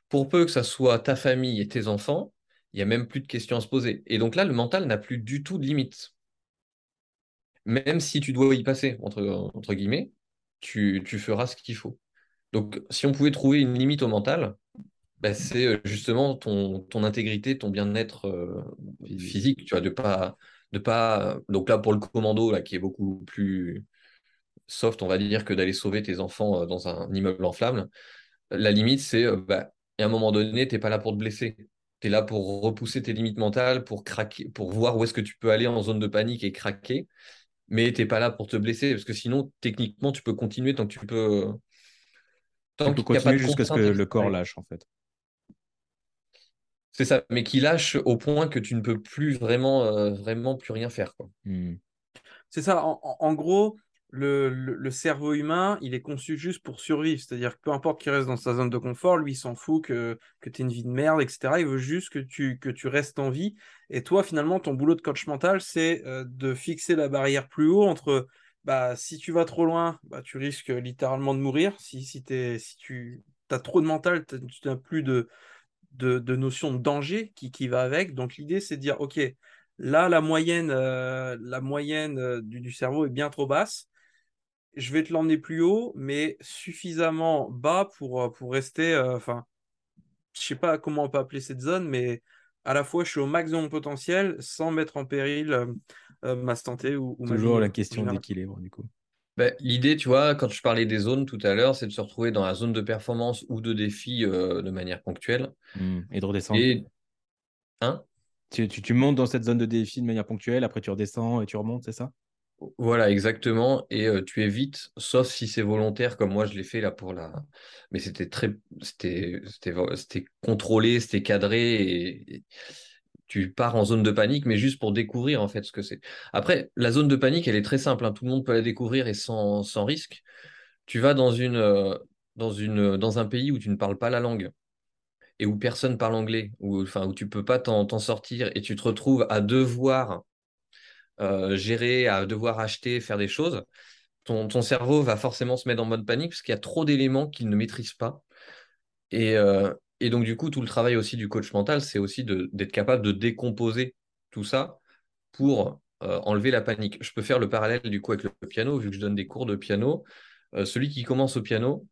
Pour peu que ça soit ta famille et tes enfants, il n'y a même plus de questions à se poser. Et donc là, le mental n'a plus du tout de limite. Même si tu dois y passer, entre, entre guillemets, tu, tu feras ce qu'il faut. Donc, si on pouvait trouver une limite au mental, bah, c'est euh, justement ton, ton intégrité, ton bien-être euh, physique, tu vois, de pas, de pas. Donc là, pour le commando, là, qui est beaucoup plus soft, on va dire, que d'aller sauver tes enfants euh, dans un immeuble en flammes, la limite, c'est bah, à un moment donné, tu n'es pas là pour te blesser. Tu es là pour repousser tes limites mentales, pour craquer, pour voir où est-ce que tu peux aller en zone de panique et craquer. Mais tu n'es pas là pour te blesser, parce que sinon, techniquement, tu peux continuer tant que tu peux. Tant jusqu'à ce que le corps lâche, en fait. C'est ça, mais qui lâche au point que tu ne peux plus vraiment, euh, vraiment plus rien faire. Hmm. C'est ça, en, gros, le, cerveau humain, il est conçu juste pour survivre. C'est-à-dire que peu importe qu'il reste dans sa zone de confort, lui, il s'en fout que, que tu aies une vie de merde, etc. Il veut juste que tu, que tu restes en vie. Et toi, finalement, ton boulot de coach mental, c'est euh, de fixer la barrière plus haut entre bah, si tu vas trop loin, bah, tu risques littéralement de mourir. Si, si, si tu as trop de mental, tu n'as plus de de, notion de danger qui, qui va avec. Donc l'idée, c'est de dire, OK, là, la moyenne, euh, la moyenne euh, du, cerveau est bien trop basse. Je vais te l'emmener plus haut, mais suffisamment bas pour, euh, pour rester. Enfin, je sais pas comment on peut appeler cette zone, mais à la fois, je suis au max de mon potentiel sans mettre en péril ma santé ou, ou Toujours la question d'équilibre, du coup. Bah, l'idée, tu vois, quand je parlais des zones tout à l'heure, c'est de se retrouver dans la zone de performance ou de défi euh, de manière ponctuelle. Mmh, et de redescendre. Hein? Tu, tu, montes dans cette zone de défi de manière ponctuelle, après tu redescends et tu remontes, c'est ça? Voilà, exactement. Et tu évites, sauf si c'est volontaire, comme moi je l'ai fait là pour la. Mais c'était très. C'était contrôlé, c'était cadré. et tu pars en zone de panique, mais juste pour découvrir en fait ce que c'est. Après, la zone de panique, elle est très simple. Hein. Tout le monde peut la découvrir et sans, sans risque. Tu vas dans, une, dans, une, dans un pays où tu ne parles pas la langue et où personne parle anglais, où, enfin, où tu peux pas t'en sortir et tu te retrouves à devoir euh, gérer, à devoir acheter, faire des choses. Ton, ton, cerveau va forcément se mettre en mode panique parce qu'il y a trop d'éléments qu'il ne maîtrise pas. Et, euh, et donc, du coup, tout le travail aussi du coach mental, c'est aussi d'être capable de décomposer tout ça pour euh, enlever la panique. Je peux faire le parallèle du coup avec le piano, vu que je donne des cours de piano. Celui qui commence au piano,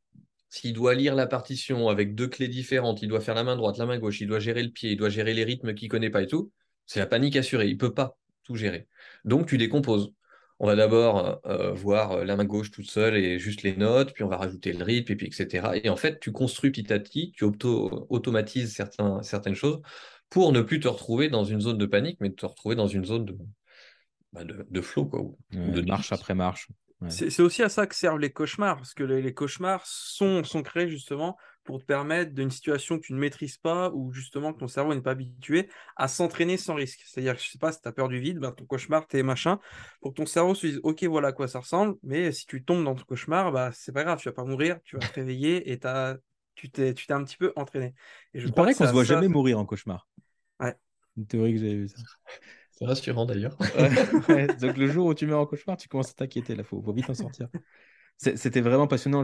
s'il doit lire la partition avec deux clés différentes, il doit faire la main droite, la main gauche, il doit gérer le pied, il doit gérer les rythmes qu'il ne connaît pas et tout, c'est la panique assurée. Il ne peut pas tout gérer. Donc, tu décomposes. on va d'abord voir la main gauche toute seule et juste les notes, puis on va rajouter le rythme, et puis etc. Et en fait, tu construis petit à petit, tu automatises certains, certaines choses pour ne plus te retrouver dans une zone de panique, mais te retrouver dans une zone de, bah, de, flow, quoi. de marche après marche. C'est aussi à ça que servent les cauchemars, parce que les, cauchemars sont, sont créés justement pour te permettre d'une situation que tu ne maîtrises pas ou justement que ton cerveau n'est pas habitué à s'entraîner sans risque. C'est-à-dire que je sais pas, si tu as peur du vide, ben, ton cauchemar, t'es machin, pour que ton cerveau se dise ok, voilà à quoi ça ressemble, mais si tu tombes dans ton cauchemar, bah, c'est pas grave, tu vas pas mourir, tu vas te réveiller et as, tu t'es un petit peu entraîné. Et je Il paraît qu'on se voit jamais mourir en cauchemar. Ouais. Une théorie que j'avais vue ça. C'est rassurant d'ailleurs. (laughs) donc le jour où tu mets en cauchemar, tu commences à t'inquiéter. Là, faut, faut vite en sortir. C'était vraiment passionnant.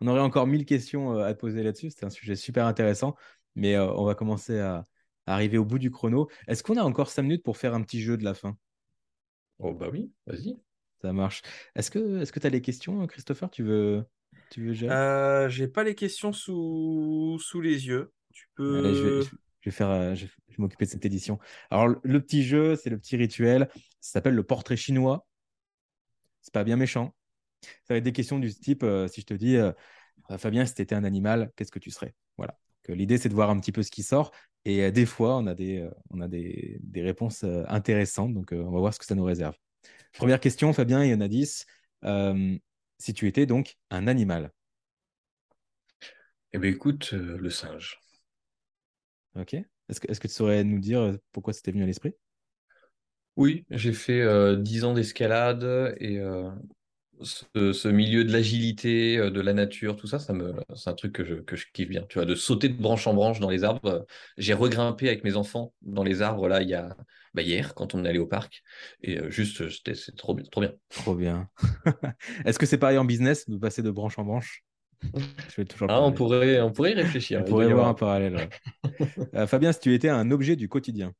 on aurait encore mille questions euh, à te poser là-dessus. C'était un sujet super intéressant. Mais euh, on va commencer à, arriver au bout du chrono. Est-ce qu'on a encore cinq minutes pour faire un petit jeu de la fin? Oh bah oui, vas-y. Ça marche. Est-ce que tu as des questions, Christopher? Tu veux, tu veux gérer? Euh, J'ai pas les questions sous, sous les yeux. Tu peux je vais faire, euh, je vais m'occuper de cette édition. Alors, le petit jeu, c'est le petit rituel. Ça s'appelle le portrait chinois. C'est pas bien méchant. Ça va être des questions du type, euh, si je te dis, euh, Fabien, si tu étais un animal, qu'est-ce que tu serais? Voilà. L'idée, c'est de voir un petit peu ce qui sort. Et des fois, on a des, on a des, des réponses intéressantes. Donc, on va voir ce que ça nous réserve. Première question, Fabien, il y en a 10. si tu étais donc un animal? Eh bien, écoute, le singe. Ok. Est-ce que, est que, tu saurais nous dire euh, pourquoi c'était venu à l'esprit? Oui, j'ai fait euh, 10 ans d'escalade et euh, ce, milieu de l'agilité, euh, de la nature, tout ça, ça me, c'est un truc que je, que je kiffe bien. Tu vois, de sauter de branche en branche dans les arbres. J'ai regrimpé avec mes enfants dans les arbres là il y a bah, hier quand on est allé au parc et juste c'est trop bien, trop bien. Trop bien. (laughs) Est-ce que c'est pareil en business de passer de branche en branche? Ah, on, pourrait, on pourrait y réfléchir. On pourrait voir un parallèle. (laughs) Euh, Fabien, si tu étais un objet du quotidien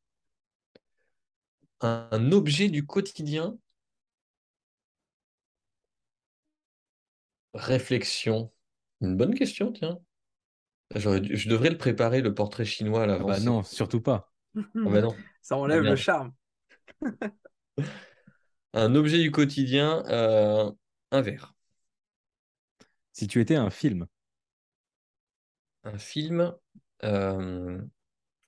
Un objet du quotidien? Réflexion. Une bonne question, tiens. Je devrais le préparer, le portrait chinois à l'avance. Ah bah non, surtout pas. Ah bah non. (laughs) Ça enlève le charme. (laughs) un objet du quotidien, euh, un verre. Si tu étais un film. Un film. Euh...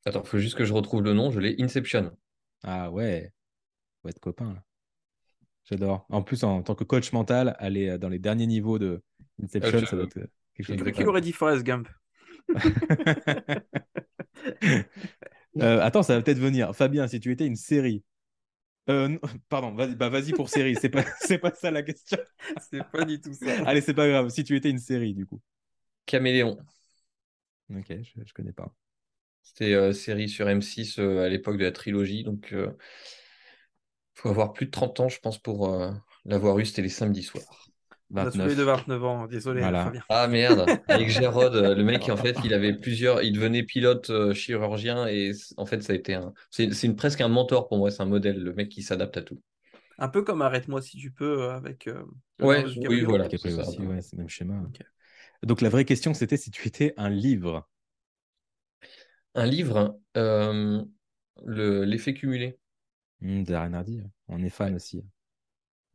Attends, il faut juste que je retrouve le nom. Je l'ai. Inception. Ah ouais. Faut être copain là. J'adore. En plus, en tant que coach mental, aller euh, dans les derniers niveaux de Inception, ah, ça doit être euh, quelque chose. Qui aurait dit Forrest Gump (laughs) euh, Attends, ça va peut-être venir. Fabien, si tu étais une série, euh, (laughs) pardon, vas-y, bah, vas pour série. C'est pas, (laughs) pas ça la question. c'est pas du tout ça. Allez, c'est pas grave. Si tu étais une série, du coup. Caméléon. Ok, je, je connais pas. C'était euh, série sur M6 euh, à l'époque de la trilogie. Donc, faut avoir plus de 30 ans, je pense, pour l'avoir eu. C'était les samedis soirs. On a tous les 29 ans, désolé. Ah merde, avec Gérard, le mec, en fait, il avait plusieurs, il devenait pilote euh, chirurgien et en fait, ça a été un, c'est une, presque un mentor pour moi, c'est un modèle, le mec qui s'adapte à tout. Un peu comme Arrête-moi si tu peux euh, avec. Euh, ouais, oui, voilà. C'est le même schéma. Donc la vraie question, c'était si tu étais un livre. Un livre, le, l'effet cumulé. Mmh, Renardi, on est fan aussi.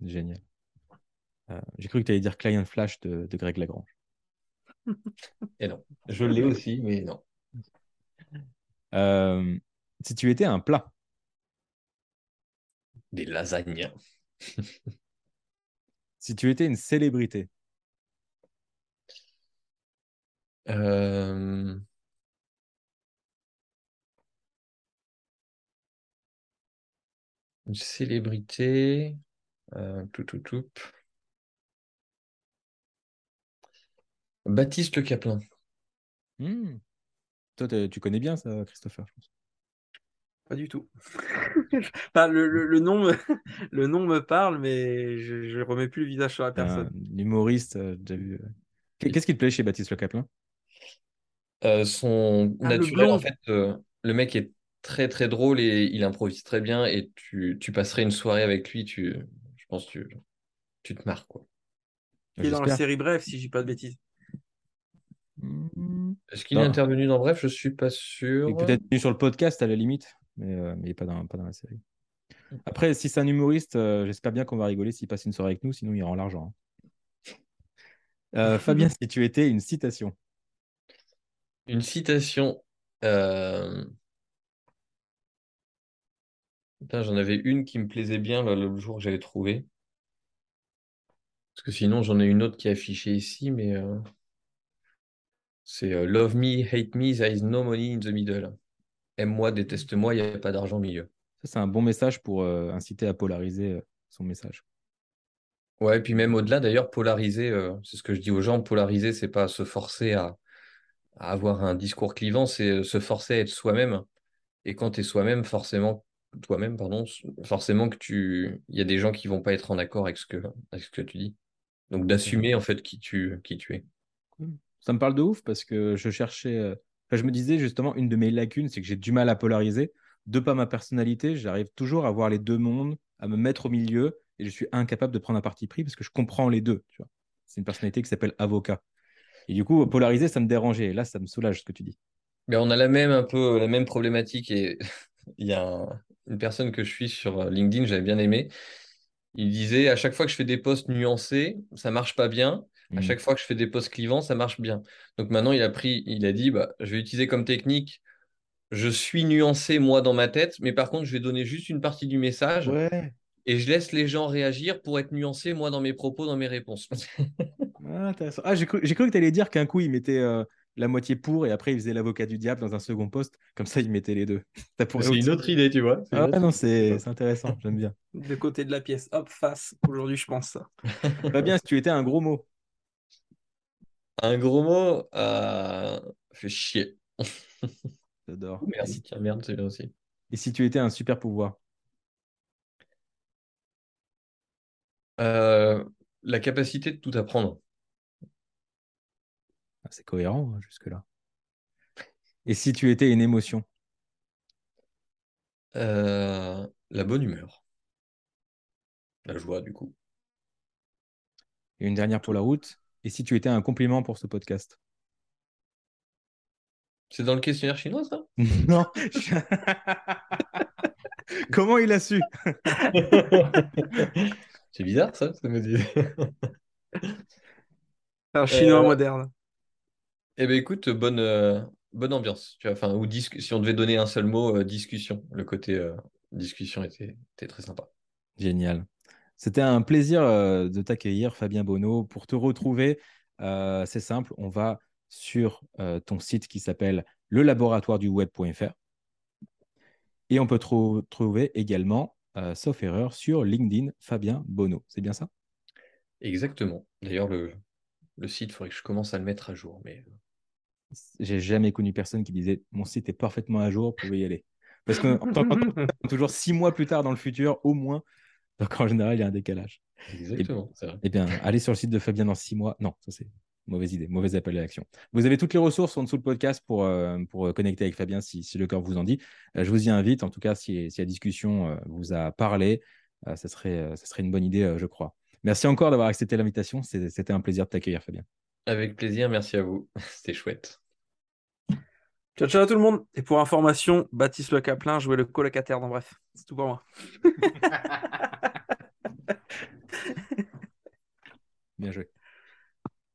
Génial. Euh, j'ai cru que tu allais dire Client Flash de, Greg Lagrange. (laughs) Et non, je l'ai aussi, mais non. Euh, si tu étais un plat Des lasagnes. (laughs) si tu étais une célébrité euh, Une célébrité. tout, tout, tout. Baptiste Le Caplin. Hmm. Toi, tu connais bien ça, Christopher, je pense. Pas du tout. (laughs) le, nom me, (laughs) le nom me parle, mais je ne remets plus le visage sur la personne. L'humoriste, euh, vu. Euh. Qu'est-ce qui te plaît chez Baptiste Le Caplin? Euh, Son ah, naturel, en fait, le mec est très très drôle et il improvise très bien et tu, passerais une soirée avec lui, tu, je pense que tu, tu te marres. Quoi. Il est dans la série Bref, si je dis pas de bêtises. Est-ce qu'il est intervenu dans Bref? Je suis pas sûr. peut-être venu sur le podcast à la limite, mais, euh, mais pas, dans, pas dans la série. Après, si c'est un humoriste, euh, j'espère bien qu'on va rigoler s'il passe une soirée avec nous, sinon il rend l'argent. hein. Euh, (laughs) Fabien, si tu étais une citation. Une citation. euh, putain, j'en avais une qui me plaisait bien là, le jour que j'avais trouvé. Parce que sinon, j'en ai une autre qui est affichée ici, mais euh, c'est euh, Love me, hate me, there is no money in the middle. Aime-moi, déteste-moi, il n'y a pas d'argent au milieu. Ça, c'est un bon message pour euh, inciter à polariser son message. Ouais, et puis même au-delà, d'ailleurs, polariser, c'est ce que je dis aux gens, polariser, c'est pas se forcer à, à avoir un discours clivant, c'est se forcer à être soi-même. Et quand tu es soi-même, forcément, toi-même, pardon, forcément que tu, il y a des gens qui vont pas être en accord avec ce que, avec ce que tu dis. Donc d'assumer en fait qui tu, qui tu es. Ça me parle de ouf parce que je cherchais. euh, enfin, je me disais justement, une de mes lacunes, c'est que j'ai du mal à polariser. De par ma personnalité, j'arrive toujours à voir les deux mondes, à me mettre au milieu, et je suis incapable de prendre un parti pris parce que je comprends les deux. Tu vois. C'est une personnalité qui s'appelle avocat. Et du coup, polariser, ça me dérangeait. Et là, ça me soulage ce que tu dis. Mais on a la même un peu la même problématique et (laughs) il y a un- une personne que je suis sur euh, LinkedIn, j'avais bien aimé. Il disait à chaque fois que je fais des posts nuancés, ça marche pas bien. À Mm. chaque fois que je fais des posts clivants, ça marche bien. Donc maintenant, il a pris, il a dit, bah, je vais utiliser comme technique, je suis nuancé moi dans ma tête, mais par contre, je vais donner juste une partie du message Ouais. et je laisse les gens réagir pour être nuancé moi dans mes propos, dans mes réponses. (laughs) Ah, intéressant. Ah, j'ai cru, j'ai cru que tu allais dire qu'un coup, il mettait euh, la moitié pour et après, il faisait l'avocat du diable dans un second poste. Comme ça, il mettait les deux. (laughs) C'est une autre idée, tu vois. Ah ouais, non, c'est intéressant. J'aime bien. (laughs) De côté de la pièce, hop, face. Aujourd'hui, je pense ça. (laughs) Fabien, si tu étais un gros mot. Un gros mot, euh, fait chier. J'adore. Si, tiens, merde, c'est bien aussi. et si tu étais un super pouvoir? Euh, la capacité de tout apprendre. C'est cohérent hein, jusque-là. Et si tu étais une émotion? Euh, la bonne humeur. La joie, du coup. Et une dernière pour la route. Et si tu étais un compliment pour ce podcast? C'est dans le questionnaire chinois, ça? (laughs) Non. (laughs) Comment il a su? (laughs) C'est bizarre, ça, ça me dit. Un chinois Euh, moderne. Eh bien, écoute, bonne, euh, bonne ambiance. Tu vois, enfin, ou si on devait donner un seul mot, euh, discussion. Le côté euh, discussion était, était très sympa. Génial. C'était un plaisir de t'accueillir, Fabien Bonneau. Pour te retrouver, c'est simple, on va sur ton site qui s'appelle le laboratoire du web.fr et on peut trou- trouver également, sauf erreur, sur LinkedIn Fabien Bonneau. C'est bien ça? Exactement. D'ailleurs, le, le site, il faudrait que je commence à le mettre à jour. Mais... J'ai jamais connu personne qui disait mon site est parfaitement à jour, vous pouvez y aller. Parce qu'on entend (laughs) toujours six mois plus tard dans le futur, au moins. Donc en général, il y a un décalage. Exactement, c'est vrai. Eh bien, allez sur le site de Fabien dans six mois. Non, ça c'est mauvaise idée, mauvais appel à l'action. Vous avez toutes les ressources en dessous le podcast pour, euh, pour euh, connecter avec Fabien si, si le cœur vous en dit. Euh, je vous y invite. En tout cas, si, si la discussion euh, vous a parlé, ça, serait, ça serait une bonne idée, je crois. Merci encore d'avoir accepté l'invitation. C'était un plaisir de t'accueillir, Fabien. Avec plaisir, merci à vous. (laughs) C'était chouette. Ciao, ciao à tout le monde. Et pour information, Baptiste Le Caplin jouait le colocataire dans Bref. C'est tout pour moi. (laughs) Bien joué.